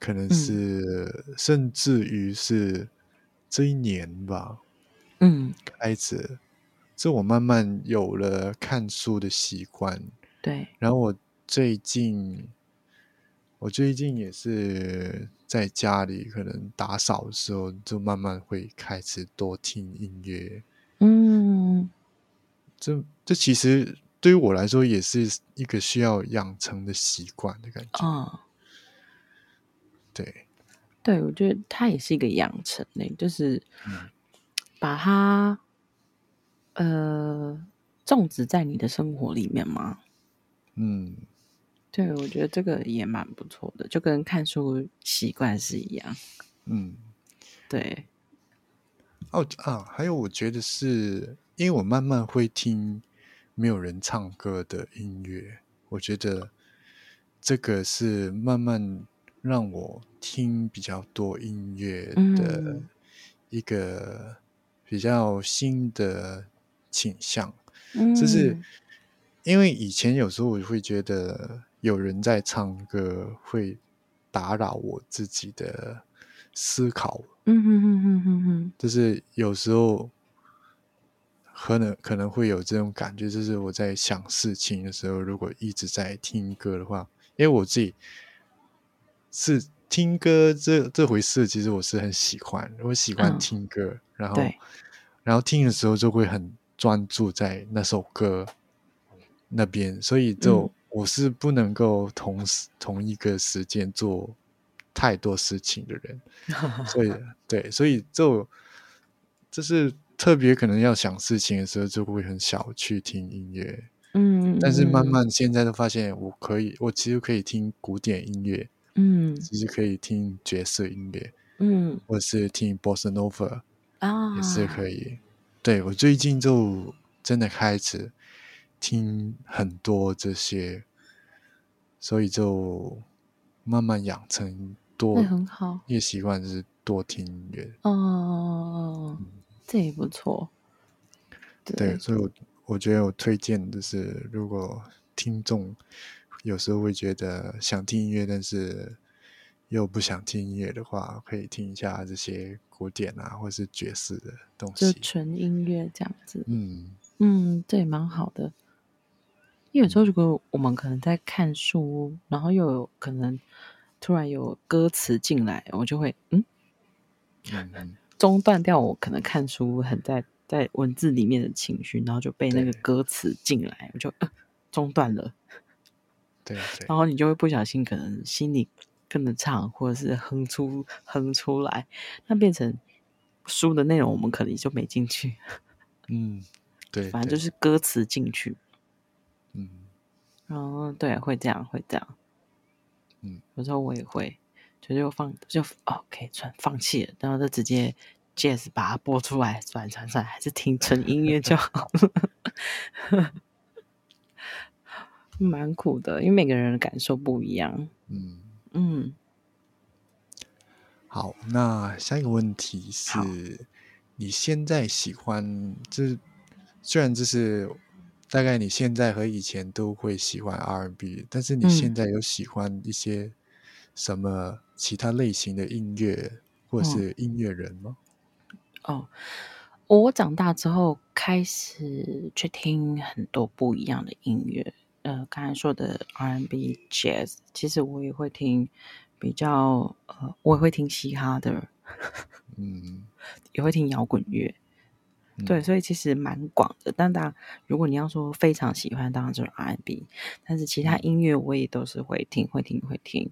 可能是甚至于是这一年吧，嗯，开始，这我慢慢有了看书的习惯，对。然后我最近，我最近也是在家里可能打扫的时候，就慢慢会开始多听音乐。嗯，这这其实对于我来说也是一个需要养成的习惯的感觉。嗯，对，对，我觉得它也是一个养成呢，就是把它呃种植在你的生活里面吗？嗯。对，我觉得这个也蛮不错的，就跟看书习惯是一样。嗯，对。哦啊，还有，我觉得是因为我慢慢会听没有人唱歌的音乐，我觉得这个是慢慢让我听比较多音乐的一个比较新的倾向。嗯，就是因为以前有时候我会觉得。有人在唱歌会打扰我自己的思考，嗯哼哼哼哼哼，就是有时候可能可能会有这种感觉，就是我在想事情的时候，如果一直在听歌的话，因为我自己是听歌这这回事，其实我是很喜欢，我喜欢听歌，然后然后听的时候就会很专注在那首歌那边，所以就。我是不能够同时同一个时间做太多事情的人，所以 [LAUGHS] 对，所以就就是特别可能要想事情的时候，就会很少去听音乐。嗯，但是慢慢现在都发现，我可以，我其实可以听古典音乐，嗯，其实可以听爵士音乐，嗯，或是听 Bossa Nova 啊，也是可以。对我最近就真的开始听很多这些。所以就慢慢养成多很好，一个习惯就是多听音乐。哦，这也不错。对，所以我我觉得我推荐的是，如果听众有时候会觉得想听音乐，但是又不想听音乐的话，可以听一下这些古典啊，或是爵士的东西，就纯音乐这样子。嗯嗯，这也蛮好的。因为有时候，如果我们可能在看书，然后又有可能突然有歌词进来，我就会嗯，中断掉我可能看书很在在文字里面的情绪，然后就被那个歌词进来，我就中断了。对，然后你就会不小心可能心里跟着唱，或者是哼出哼出来，那变成书的内容，我们可能就没进去。嗯，对，[LAUGHS] 反正就是歌词进去。嗯，然后，对，会这样，会这样。嗯，有时候我也会，就就放就哦，可以算放弃了，然后就直接 jazz 把它播出来，转转转，还是听纯音乐就好。[LAUGHS] 蛮苦的，因为每个人的感受不一样。嗯嗯。好，那下一个问题是，你现在喜欢，就是虽然就是。大概你现在和以前都会喜欢 R&B，但是你现在有喜欢一些什么其他类型的音乐或是音乐人吗？哦，我长大之后开始去听很多不一样的音乐。呃，刚才说的 R&B、Jazz，其实我也会听，比较呃，我也会听嘻哈的，嗯，[LAUGHS] 也会听摇滚乐。对，所以其实蛮广的。但当然，如果你要说非常喜欢，当然就是 R&B。但是其他音乐我也都是会听，会听，会听。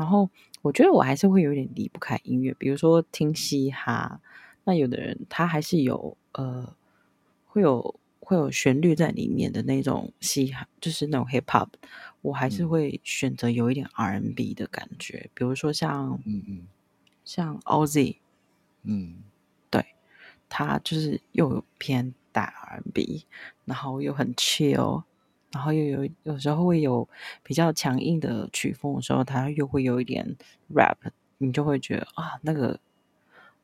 然后我觉得我还是会有点离不开音乐，比如说听嘻哈。那有的人他还是有呃，会有会有旋律在里面的那种嘻哈，就是那种 hip hop。我还是会选择有一点 R&B 的感觉，比如说像嗯嗯，像 Ozzy，嗯。他就是又有偏大 R&B，然后又很 chill，然后又有有时候会有比较强硬的曲风的时候，它又会有一点 rap，你就会觉得啊，那个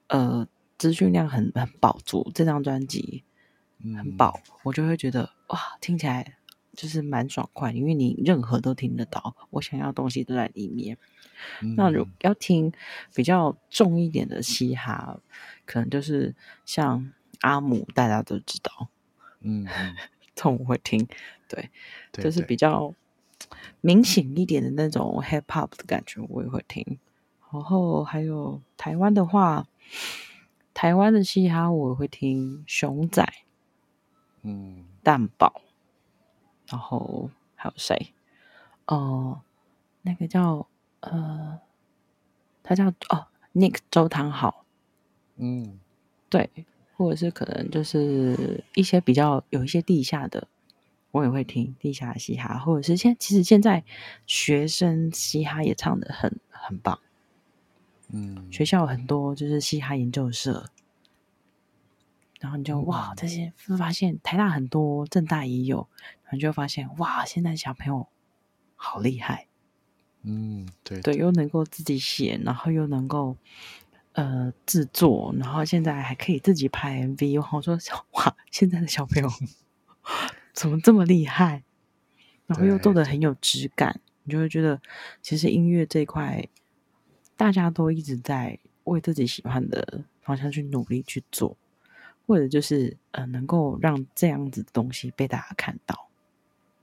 呃资讯量很很饱足，这张专辑很饱，我就会觉得哇，听起来就是蛮爽快，因为你任何都听得到，我想要东西都在里面。那如要听比较重一点的嘻哈。可能就是像阿姆，大家都知道，嗯，这种我会听，对，就是比较明显一点的那种 hip hop 的感觉，我也会听。然后还有台湾的话，台湾的嘻哈我会听熊仔，嗯，蛋堡，然后还有谁？哦，那个叫呃，他叫哦，Nick 周汤豪，嗯，对，或者是可能就是一些比较有一些地下的。我也会听地下嘻哈，或者是现其实现在学生嘻哈也唱的很很棒，嗯，学校很多就是嘻哈研究社，然后你就哇。这些发现台大很多，正大也有，然后就发现哇现在小朋友好厉害，嗯，对对，又能够自己写，然后又能够呃制作，然后现在还可以自己拍 MV，我说哇现在的小朋友。[LAUGHS] 怎么这么厉害？然后又做的很有质感，你就会觉得，其实音乐这一块，大家都一直在为自己喜欢的方向去努力去做，或者就是呃，能够让这样子的东西被大家看到。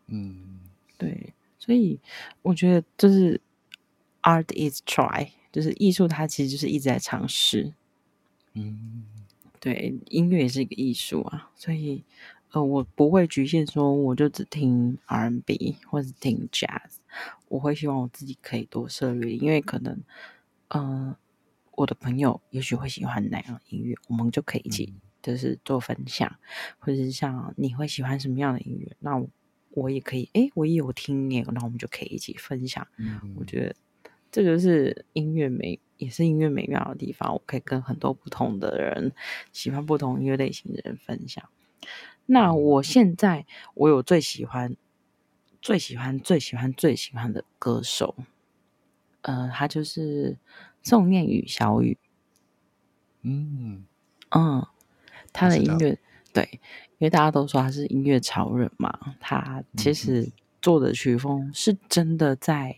嗯，对，所以我觉得就是 art is try，就是艺术，它其实就是一直在尝试。嗯，对，音乐也是一个艺术啊，所以。呃，我不会局限说，我就只听 R&B 或者听 Jazz，我会希望我自己可以多涉猎，因为可能，嗯，我的朋友也许会喜欢哪样音乐，我们就可以一起就是做分享，或者是像你会喜欢什么样的音乐，那我也可以，哎，我也有听耶，那我们就可以一起分享。我觉得这就是音乐美，也是音乐美妙的地方，我可以跟很多不同的人，喜欢不同音乐类型的人分享。那我现在我有最喜欢、最喜欢、最喜欢、最喜欢的歌手，呃，他就是宋念宇小雨。嗯嗯，他的音乐对，因为大家都说他是音乐潮人嘛，他其实做的曲风是真的在，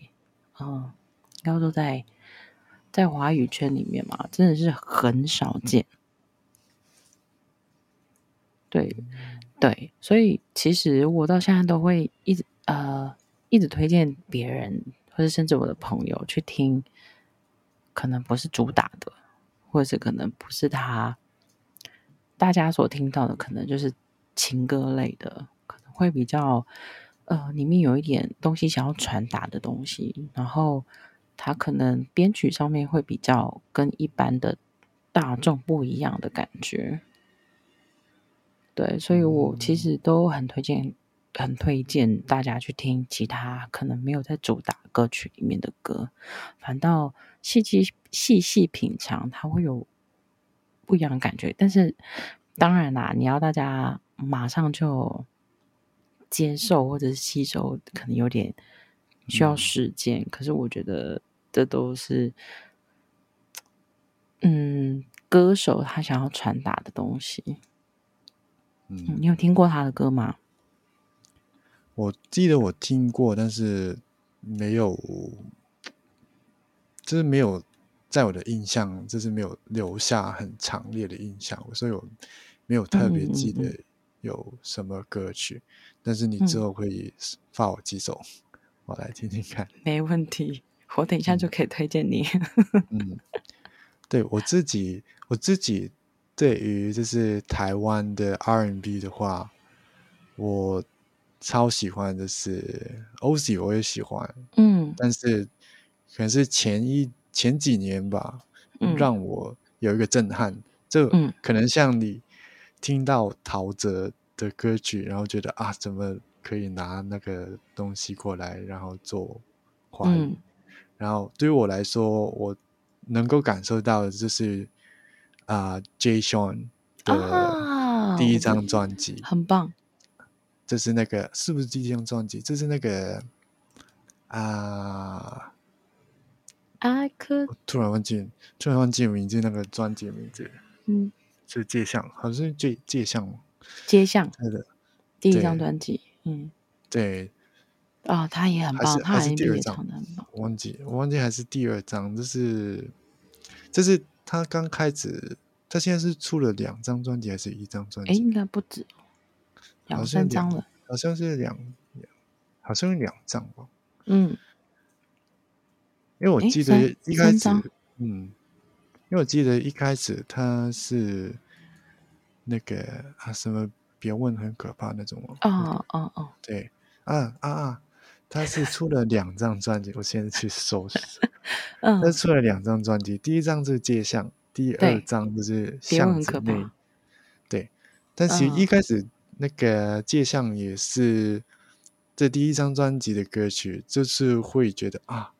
嗯，应该说在在华语圈里面嘛，真的是很少见。对，对，所以其实我到现在都会一直呃一直推荐别人，或者甚至我的朋友去听，可能不是主打的，或者是可能不是他大家所听到的，可能就是情歌类的，可能会比较呃里面有一点东西想要传达的东西，然后他可能编曲上面会比较跟一般的大众不一样的感觉。对，所以我其实都很推荐，很推荐大家去听其他可能没有在主打歌曲里面的歌，反倒细细细细品尝，它会有不一样的感觉。但是当然啦，你要大家马上就接受或者是吸收，可能有点需要时间。可是我觉得这都是，嗯，歌手他想要传达的东西。嗯，你有听过他的歌吗？我记得我听过，但是没有，就是没有在我的印象，就是没有留下很强烈的印象，所以我没有特别记得有什么歌曲。但是你之后可以发我几首，我来听听看。没问题，我等一下就可以推荐你。[LAUGHS] 嗯，对我自己，我自己。对于就是台湾的 R&B 的话，我超喜欢的是 Oz，我也喜欢，嗯，但是可能是前一前几年吧，让我有一个震撼，这可能像你听到陶喆的歌曲，然后觉得啊，怎么可以拿那个东西过来，然后做华语，然后对于我来说，我能够感受到的就是。啊，J. Sean 的第一张专辑很棒。这是那个是不是第一张专辑？这是那个啊，I could 突然忘记，突然忘记名字，那个专辑名字。嗯，是街巷，好像是街街巷吗？界相，对的，第一张专辑。嗯，对。啊，他也很棒，他是第二张，忘记，我忘记还是第二张，就是，就是。他刚开始，他现在是出了两张专辑还是一张专辑？哎，应该不止，两三张了。好像是两，好像有两张吧。嗯，因为我记得一开始，嗯，因为我记得一开始他是那个啊什么别问很可怕那种哦。哦哦，对啊啊啊，他是出了两张专辑，我现在去搜，[LAUGHS] 嗯，他出了两张专辑，第一张是街巷，第二张就是巷子内，对，但其实一开始那个街巷也是。这第一张专辑的歌曲，就是会觉得啊，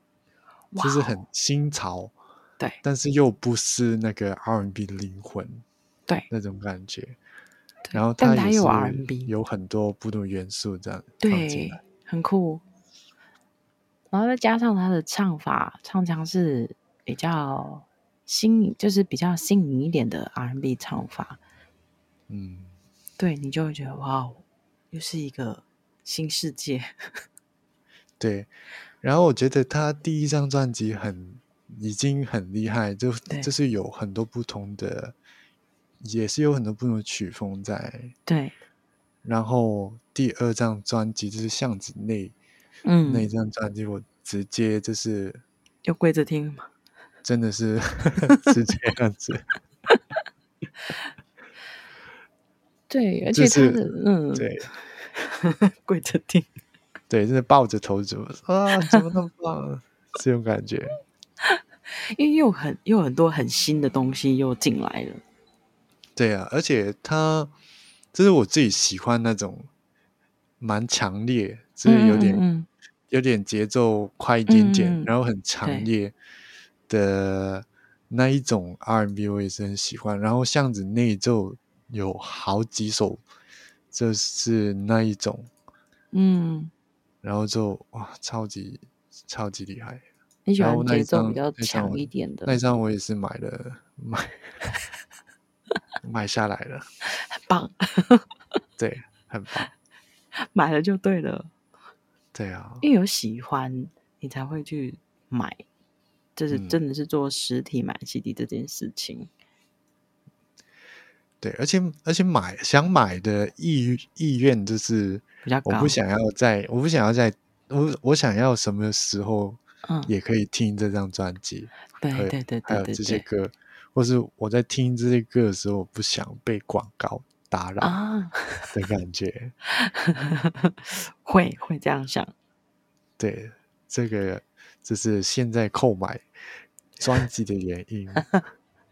就是很新潮，对，但是又不是那个 R&B 的灵魂，对，那种感觉。然后它也有 R&B，有很多不同元素这样，对，很酷。然后再加上他的唱法，唱腔是比较新，就是比较新颖一点的 R&B 唱法。嗯，对你就会觉得哇，又是一个。新世界，[LAUGHS] 对。然后我觉得他第一张专辑很已经很厉害，就就是有很多不同的，也是有很多不同的曲风在。对。然后第二张专辑就是巷子内，嗯，那一张专辑我直接就是又跪着听吗？真的是 [LAUGHS] 是这样子。对，而且他的嗯，对。[LAUGHS] 跪着听，对，就是抱着头怎么啊，怎么那么棒？[LAUGHS] 这种感觉，因为又很又很多很新的东西又进来了。对啊，而且他就是我自己喜欢那种蛮强烈，就是有点有点节奏快一点点，然后很强烈的那一种 R&B，我也是很喜欢。然后巷子内就有好几首。就是那一种，嗯，然后就哇，超级超级厉害。你喜欢节奏比较强一点的？那张我也是买了，买 [LAUGHS] 买下来了，很棒。对，很棒，买了就对了。对啊，因为有喜欢，你才会去买，就是真的是做实体买 CD 这件事情。对，而且而且买想买的意意愿就是比较高，我不想要在，我不想要在，我我想要什么时候嗯也可以听这张专辑，对对对，还有这些歌，或是我在听这些歌的时候，我不想被广告打扰啊 [LAUGHS] 的感觉，[LAUGHS] 会会这样想，对，这个就是现在购买专辑的原因。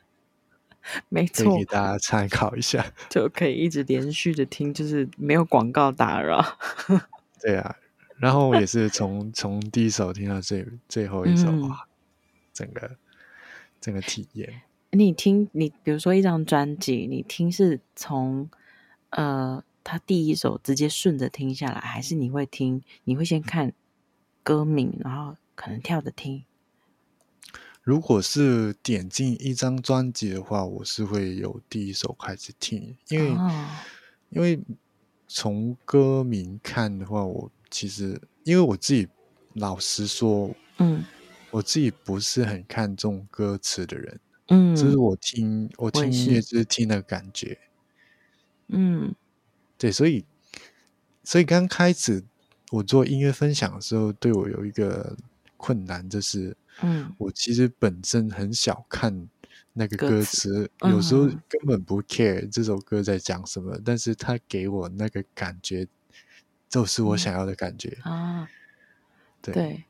[LAUGHS] 没错，给大家参考一下，就可以一直连续的听，就是没有广告打扰。对啊，然后也是从从第一首听到最最后一首啊，整个整个体验。你听，你比如说一张专辑，你听是从呃他第一首直接顺着听下来，还是你会听？你会先看歌名，然后可能跳着听。如果是点进一张专辑的话，我是会有第一首开始听，因为因为从歌名看的话，我其实因为我自己老实说，嗯，我自己不是很看重歌词的人，嗯，这是我听我听音乐就是听的感觉，嗯，对，所以所以刚开始我做音乐分享的时候，对我有一个困难就是。嗯，我其实本身很小看那个歌词，有时候根本不 care 这首歌在讲什么，但是他给我那个感觉，就是我想要的感觉。啊。对，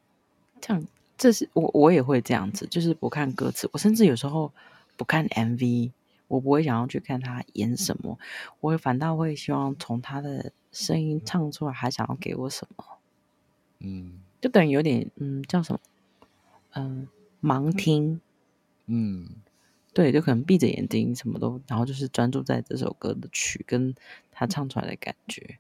这样，这是我我也会这样子，就是不看歌词，我甚至有时候不看 MV，我不会想要去看他演什么，我反倒会希望从他的声音唱出来，还想要给我什么。嗯，就等于有点嗯，叫什么？嗯，盲听，嗯，对，就可能闭着眼睛，什么都，然后就是专注在这首歌的曲跟他唱出来的感觉，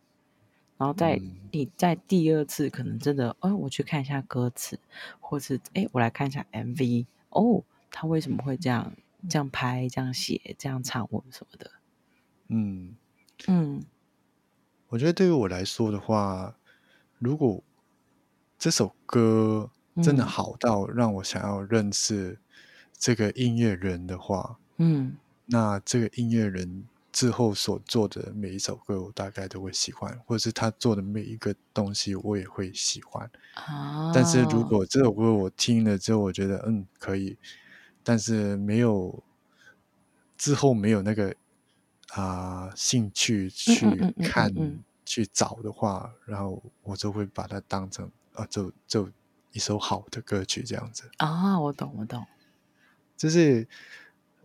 然后在你在第二次可能真的，哦，我去看一下歌词，或是哎，我来看一下 MV，哦，他为什么会这样这样拍、这样写、这样唱或什么的？嗯。嗯，我觉得对于我来说的话，如果这首歌。真的好到让我想要认识这个音乐人的话，嗯，那这个音乐人之后所做的每一首歌，我大概都会喜欢，或者是他做的每一个东西，我也会喜欢。啊，但是如果这首歌我听了之后，我觉得嗯可以，但是没有之后没有那个啊兴趣去看去找的话，然后我就会把它当成啊就就一首好的歌曲这样子。啊，我懂，我懂，就是。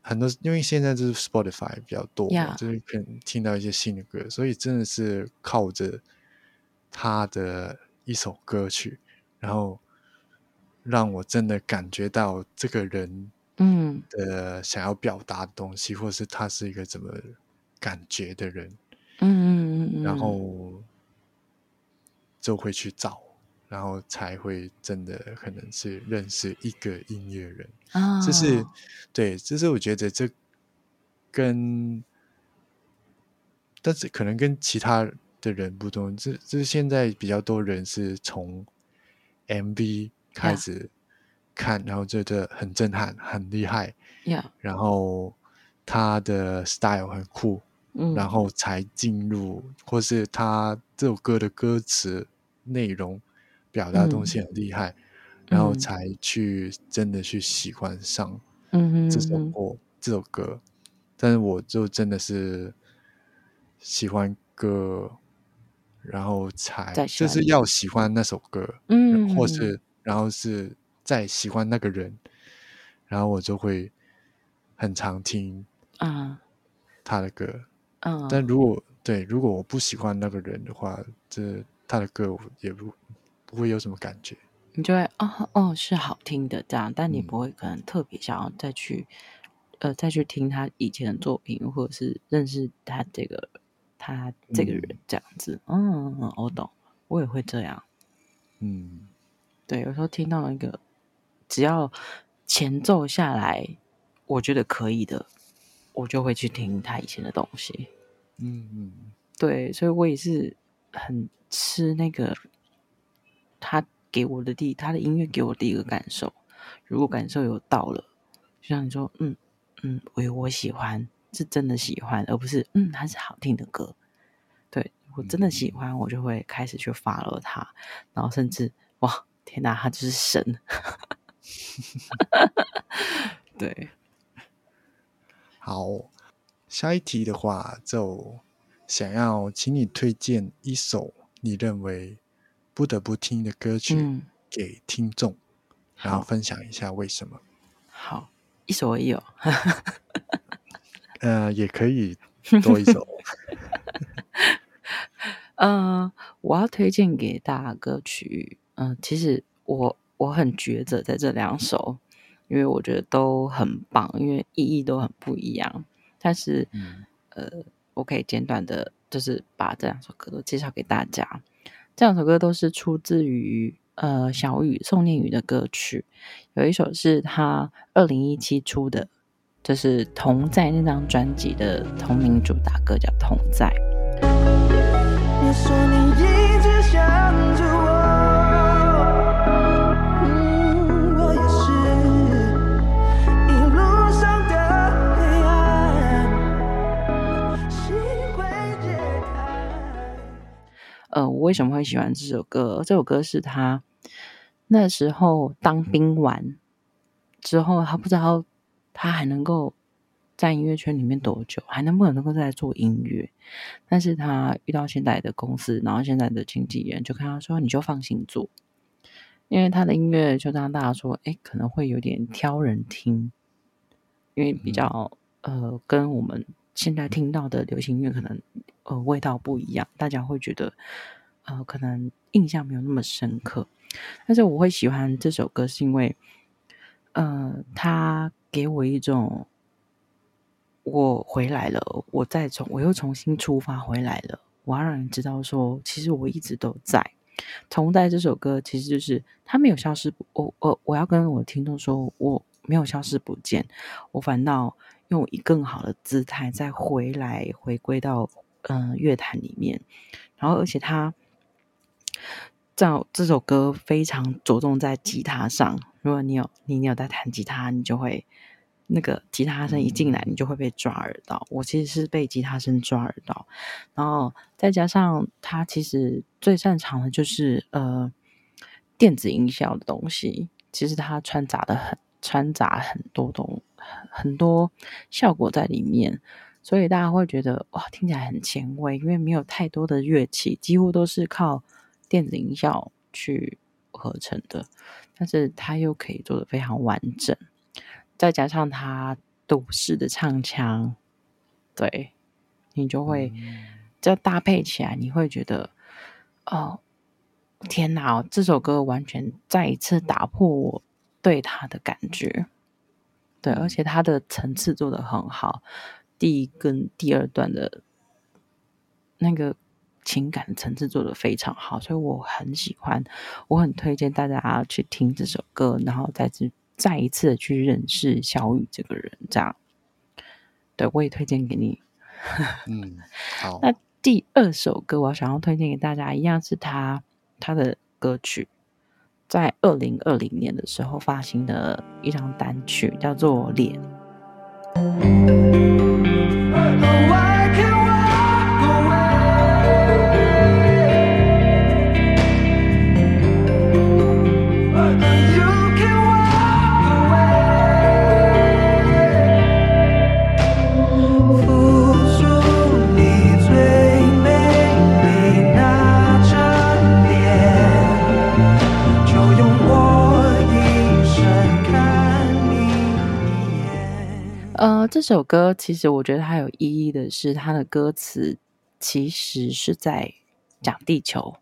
很多，因为现在就是 Spotify 比较多，就是可能听到一些新的歌，所以真的是靠着他的一首歌曲，然后让我真的感觉到这个人，嗯，的想要表达的东西，或者是他是一个怎么感觉的人，嗯嗯嗯，然后就会去找。然后才会真的可能是认识一个音乐人啊，这是对，这是我觉得这跟，但是可能跟其他的人不同，这这是现在比较多人是从 MV 开始看，然后觉得很震撼、很厉害，然后他的 style 很酷，嗯，然后才进入，或是他这首歌的歌词内容。表达东西很厉害，然后才去真的去喜欢上这首歌这首歌，但是我就真的是喜欢歌，然后才就是要喜欢那首歌，嗯，或是然后是再喜欢那个人，然后我就会很常听啊。他的歌，嗯，但。如果对如果我不喜欢那个人的话，这他的歌我也不。不会有什么感觉，你就会哦哦是好听的这样，但你不会可能特别想要再去呃再去听他以前的作品，或者是认识他这个他这个人这样子。嗯，我懂，我也会这样。嗯，对，有时候听到一个只要前奏下来，我觉得可以的，我就会去听他以前的东西。嗯嗯，对，所以我也是很吃那个。他给我的第他的音乐给我第一个感受，如果感受有到了，就像你说，嗯嗯，我我喜欢，是真的喜欢，而不是嗯，它是好听的歌。对我真的喜欢，我就会开始去 follow 他，然后甚至哇，天哪，他就是神！[LAUGHS] 对，好，下一题的话，就想要请你推荐一首你认为。不得不听的歌曲给听众，然后分享一下为什么。好，一首而已哦。[LAUGHS] 呃，也可以多一首。嗯，[LAUGHS] [LAUGHS] 我要推荐给大家歌曲。嗯，其实我我很抉择在这两首，因为我觉得都很棒，因为意义都很不一样。但是，呃，我可以简短的，就是把这两首歌都介绍给大家。这两首歌都是出自于呃小雨宋念宇的歌曲，有一首是他二零一七出的，就是《同在》那张专辑的同名主打歌，叫《同在》。呃，我为什么会喜欢这首歌？这首歌是他那时候当兵完之后，他不知道他还能够在音乐圈里面多久，还能不能够再做音乐。但是他遇到现在的公司，然后现在的经纪人就跟他说：“你就放心做，因为他的音乐就让大家说，哎，可能会有点挑人听，因为比较呃，跟我们现在听到的流行音乐可能。”呃，味道不一样，大家会觉得，呃，可能印象没有那么深刻。但是我会喜欢这首歌，是因为，呃，它给我一种，我回来了，我再重我又重新出发回来了。我要让人知道说，其实我一直都在。同在这首歌，其实就是它没有消失。我我我要跟我听众说，我没有消失不见，我反倒用以更好的姿态再回来，回归到。嗯，乐坛里面，然后而且他这这首歌非常着重在吉他上。如果你有你你有在弹吉他，你就会那个吉他声一进来，你就会被抓耳到。我其实是被吉他声抓耳到，然后再加上他其实最擅长的就是呃电子音效的东西，其实他穿杂的很穿杂很多东很多效果在里面，所以大家会觉得哇听起来很前卫，因为没有太多的乐器，几乎都是靠电子音效去合成的，但是它又可以做的非常完整。再加上他都市的唱腔，对你就会这搭配起来，你会觉得哦，天哪！这首歌完全再一次打破我对他的感觉。对，而且它的层次做的很好，第一跟第二段的那个情感层次做的非常好，所以我很喜欢，我很推荐大家去听这首歌，然后再去。再一次的去认识小雨这个人，这样，对我也推荐给你。嗯，[LAUGHS] 好。那第二首歌，我想要推荐给大家，一样是他他的歌曲，在二零二零年的时候发行的一张单曲，叫做《脸》。Oh, why can't 这首歌其实我觉得它有意义的是，它的歌词其实是在讲地球，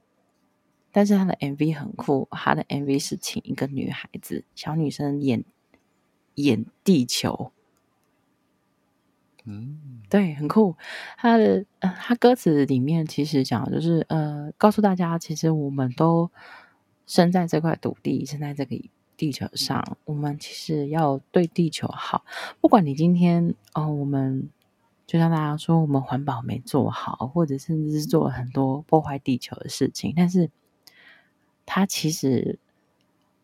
但是它的 MV 很酷，它的 MV 是请一个女孩子小女生演演地球，嗯，对，很酷。它的呃，它歌词里面其实讲的就是呃，告诉大家，其实我们都生在这块土地，生在这个。地球上，我们其实要对地球好。不管你今天哦，我们就像大家说，我们环保没做好，或者甚至是做了很多破坏地球的事情，但是它其实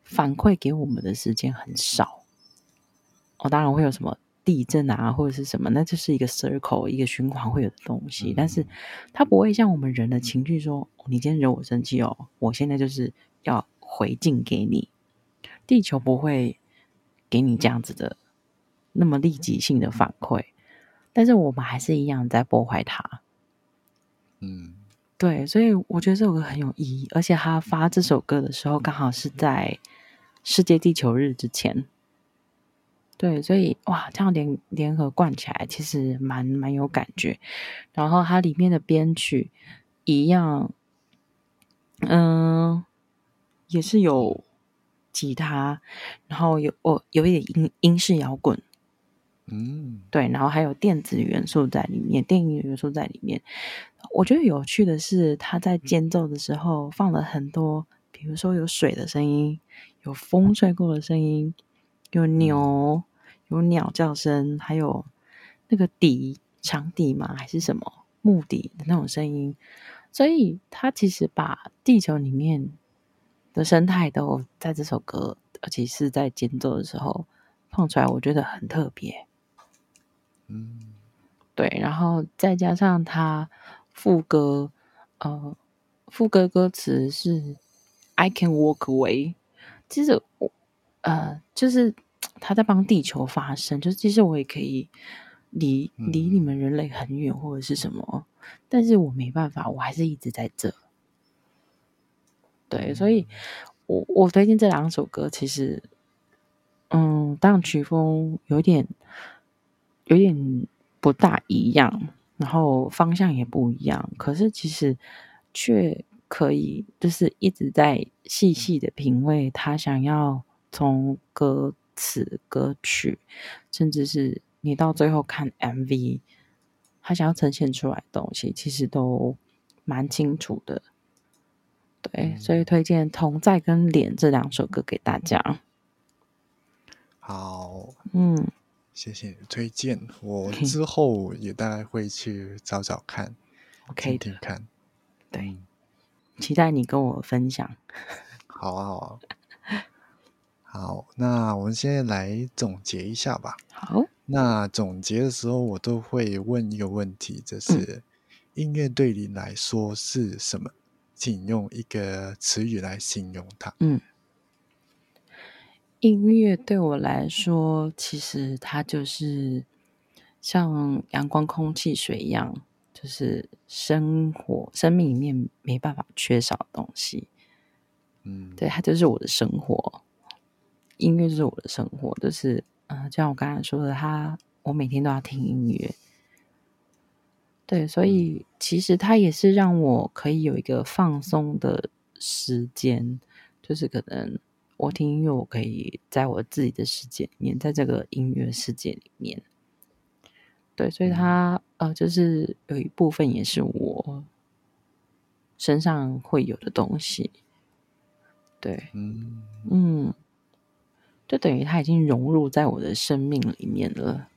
反馈给我们的时间很少。哦，当然会有什么地震啊，或者是什么，那就是一个 circle 一个循环会有的东西，但是它不会像我们人的情绪说，你今天惹我生气哦，我现在就是要回敬给你。地球不会给你这样子的那么立即性的反馈，但是我们还是一样在破坏它。嗯，对，所以我觉得这首歌很有意义，而且他发这首歌的时候刚好是在世界地球日之前。对，所以哇，这样联联合贯起来，其实蛮蛮有感觉。然后它里面的编曲一样，嗯，也是有。吉他，然后有哦，有一点英英式摇滚，嗯，对，然后还有电子元素在里面，电影元素在里面。我觉得有趣的是，他在间奏的时候放了很多，比如说有水的声音，有风吹过的声音，有牛，有鸟叫声，还有那个笛，长笛嘛，还是什么木笛的那种声音。所以，他其实把地球里面。的生态都在这首歌，而且是在间奏的时候放出来，我觉得很特别。嗯，对，然后再加上他副歌，呃，副歌歌词是 "I can walk away"，其实我呃，就是他在帮地球发声，就是其实我也可以离离你们人类很远或者是什么，但是我没办法，我还是一直在这。对，所以，我我推荐这两首歌，其实，嗯，当然曲风有点有点不大一样，然后方向也不一样，可是其实却可以就是一直在细细的品味他想要从歌词、歌曲，甚至是你到最后看 MV，他想要呈现出来的东西，其实都蛮清楚的。对，所以推荐《同在》跟《脸》这两首歌给大家。好，嗯，谢谢推荐，我之后也大概会去找找看，OK，听看。对，期待你跟我分享。[LAUGHS] 好啊，好啊。好，那我们现在来总结一下吧。好，那总结的时候，我都会问一个问题，就是音乐对你来说是什么？请用一个词语来形容它。嗯，音乐对我来说，其实它就是像阳光、空气、水一样，就是生活、生命里面没办法缺少的东西。嗯，对，它就是我的生活。音乐就是我的生活，就是嗯，就像我刚才说的，它我每天都要听音乐。对，所以其实它也是让我可以有一个放松的时间，就是可能我听音乐，我可以在我自己的世界里面，在这个音乐世界里面。对，所以它呃，就是有一部分也是我身上会有的东西。对，嗯嗯，就等于它已经融入在我的生命里面了。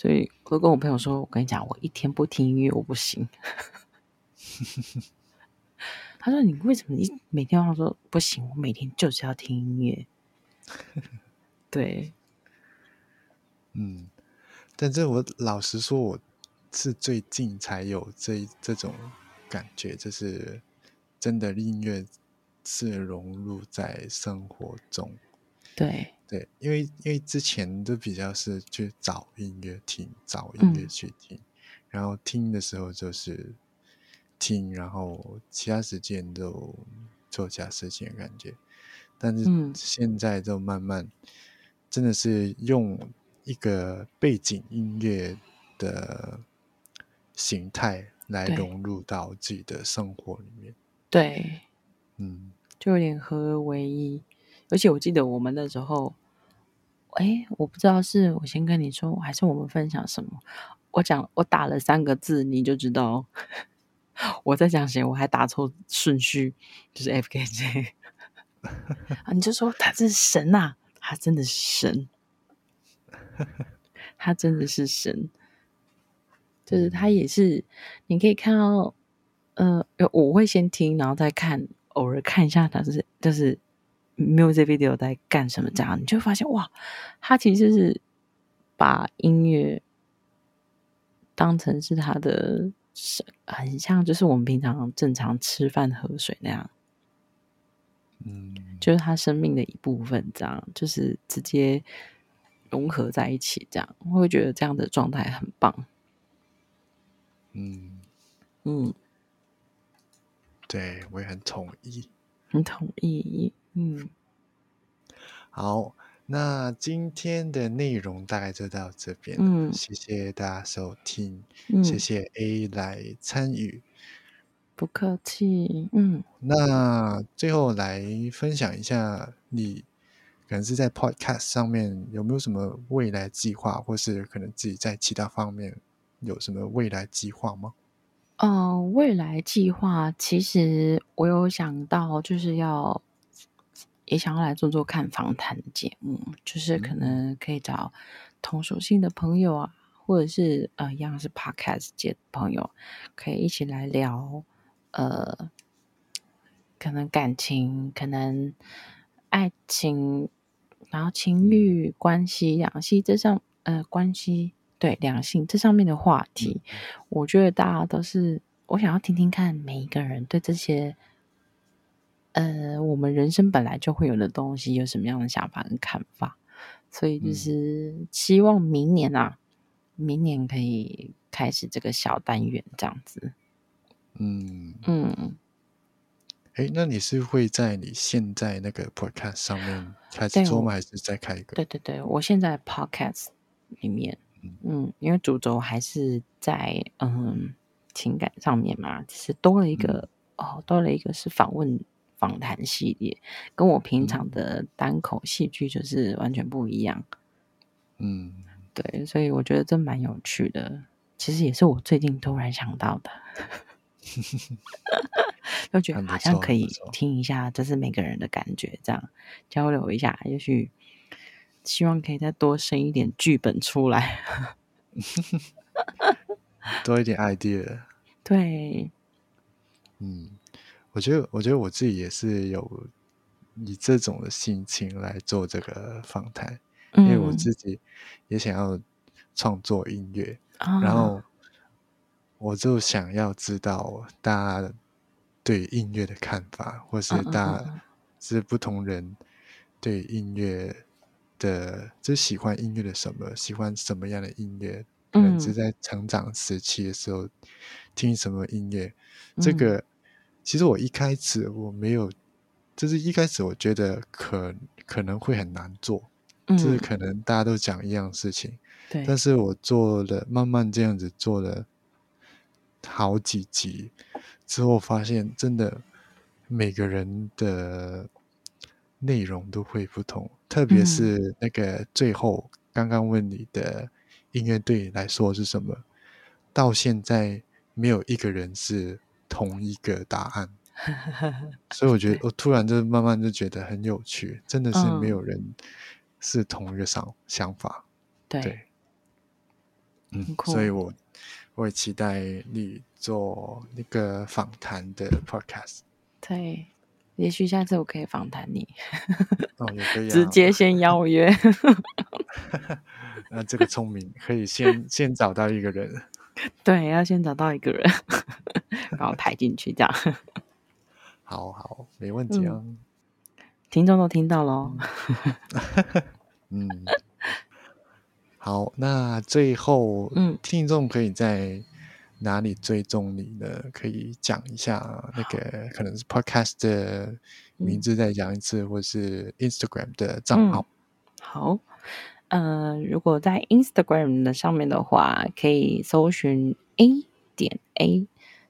所以我都跟我朋友说：“我跟你讲，我一天不听音乐我不行。”他说：“你为什么你每天要说不行？我每天就是要听音乐。[LAUGHS] ”对，嗯，但这我老实说，我是最近才有这这种感觉，就是真的音乐是融入在生活中。对。对，因为因为之前都比较是去找音乐听，找音乐去听，然后听的时候就是听，然后其他时间都做其他事情的感觉。但是现在就慢慢真的是用一个背景音乐的形态来融入到自己的生活里面。对，嗯，就有点合而为一。而且我记得我们那时候。哎，我不知道是我先跟你说，还是我们分享什么？我讲，我打了三个字，你就知道 [LAUGHS] 我在讲谁。我还打错顺序，就是 F K J [LAUGHS] 啊，你就说他是神呐，他真的是神，他真的是神，就是他也是。你可以看到，呃，我会先听，然后再看，偶尔看一下他是，就是。Music video 在干什么？这样你就发现哇，他其实是把音乐当成是他的，很像就是我们平常正常吃饭喝水那样，嗯，就是他生命的一部分，这样就是直接融合在一起，这样我会觉得这样的状态很棒。嗯嗯，对我也很同意，很同意。嗯，好，那今天的内容大概就到这边。嗯，谢谢大家收听，嗯，谢谢 A 来参与，不客气。嗯，那最后来分享一下，你可能是在 Podcast 上面有没有什么未来计划，或是可能自己在其他方面有什么未来计划吗？嗯，未来计划其实我有想到，就是要。也想要来做做看访谈节目，就是可能可以找同属性的朋友啊，或者是呃一样是 podcast 界的朋友，可以一起来聊呃，可能感情，可能爱情，然后情侣关系、两性这上呃关系对两性这上面的话题，我觉得大家都是我想要听听看每一个人对这些。呃，我们人生本来就会有的东西，有什么样的想法跟看法？所以就是希望明年啊，明年可以开始这个小单元这样子。嗯嗯。哎，那你是会在你现在那个 podcast 上面开始做吗？还是再开一个？对对对，我现在 podcast 里面，嗯，因为主轴还是在嗯情感上面嘛，只是多了一个哦，多了一个是访问。访谈系列跟我平常的单口戏剧就是完全不一样，嗯，对，所以我觉得这蛮有趣的。其实也是我最近突然想到的，[LAUGHS] 就觉得好像可以听一下，这是每个人的感觉，这样交流一下，也许希望可以再多生一点剧本出来 [LAUGHS] [LAUGHS] 多一点 idea，对，嗯。我觉得，我觉得我自己也是有以这种的心情来做这个访谈，因为我自己也想要创作音乐，然后我就想要知道大家对音乐的看法，或是大家是不同人对音乐的，就喜欢音乐的什么，喜欢什么样的音乐，可能是在成长时期的时候听什么音乐，这个。其实我一开始我没有，就是一开始我觉得可可能会很难做，就是可能大家都讲一样事情，对。但是我做了，慢慢这样子做了好几集之后，发现真的每个人的内容都会不同，特别是那个最后刚刚问你的音乐对你来说是什么，到现在没有一个人是。同一个答案，[LAUGHS] 所以我觉得我突然就慢慢就觉得很有趣，真的是没有人是同一个想想法，对，嗯，所以我我也期待你做那个访谈的 podcast，对，也许下次我可以访谈你，哦，也可以直接先邀约，[LAUGHS] 那这个聪明，可以先先找到一个人。[LAUGHS] 对，要先找到一个人，然后抬进去，这样。[LAUGHS] 好好，没问题啊。听众都听到喽。嗯，[LAUGHS] 好，那最后，嗯，听众可以在哪里追踪你呢？可以讲一下那个，可能是 Podcast 的名字再讲一次，或是 Instagram 的账号。好。嗯，如果在 Instagram 的上面的话，可以搜寻 A 点 A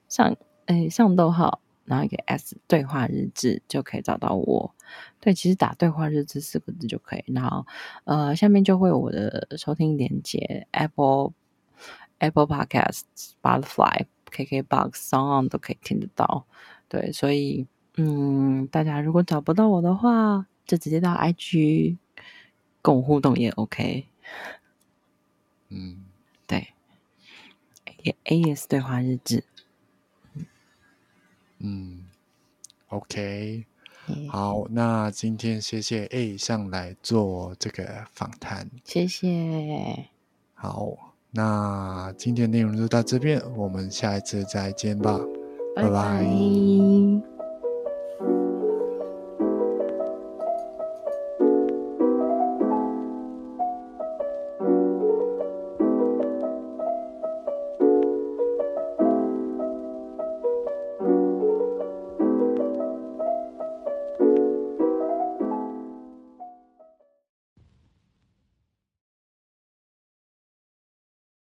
上，诶上逗号，然后一个 S 对话日志就可以找到我。对，其实打对话日志四个字就可以。然后，呃，下面就会有我的收听连接，Apple Apple Podcast、Spotify、KKBox、Sound 都可以听得到。对，所以，嗯，大家如果找不到我的话，就直接到 IG。跟我互动也 OK，嗯，对，A A S 对话日志，嗯，OK，好，那今天谢谢 A 上来做这个访谈，谢谢，好，那今天内容就到这边，我们下一次再见吧，拜拜。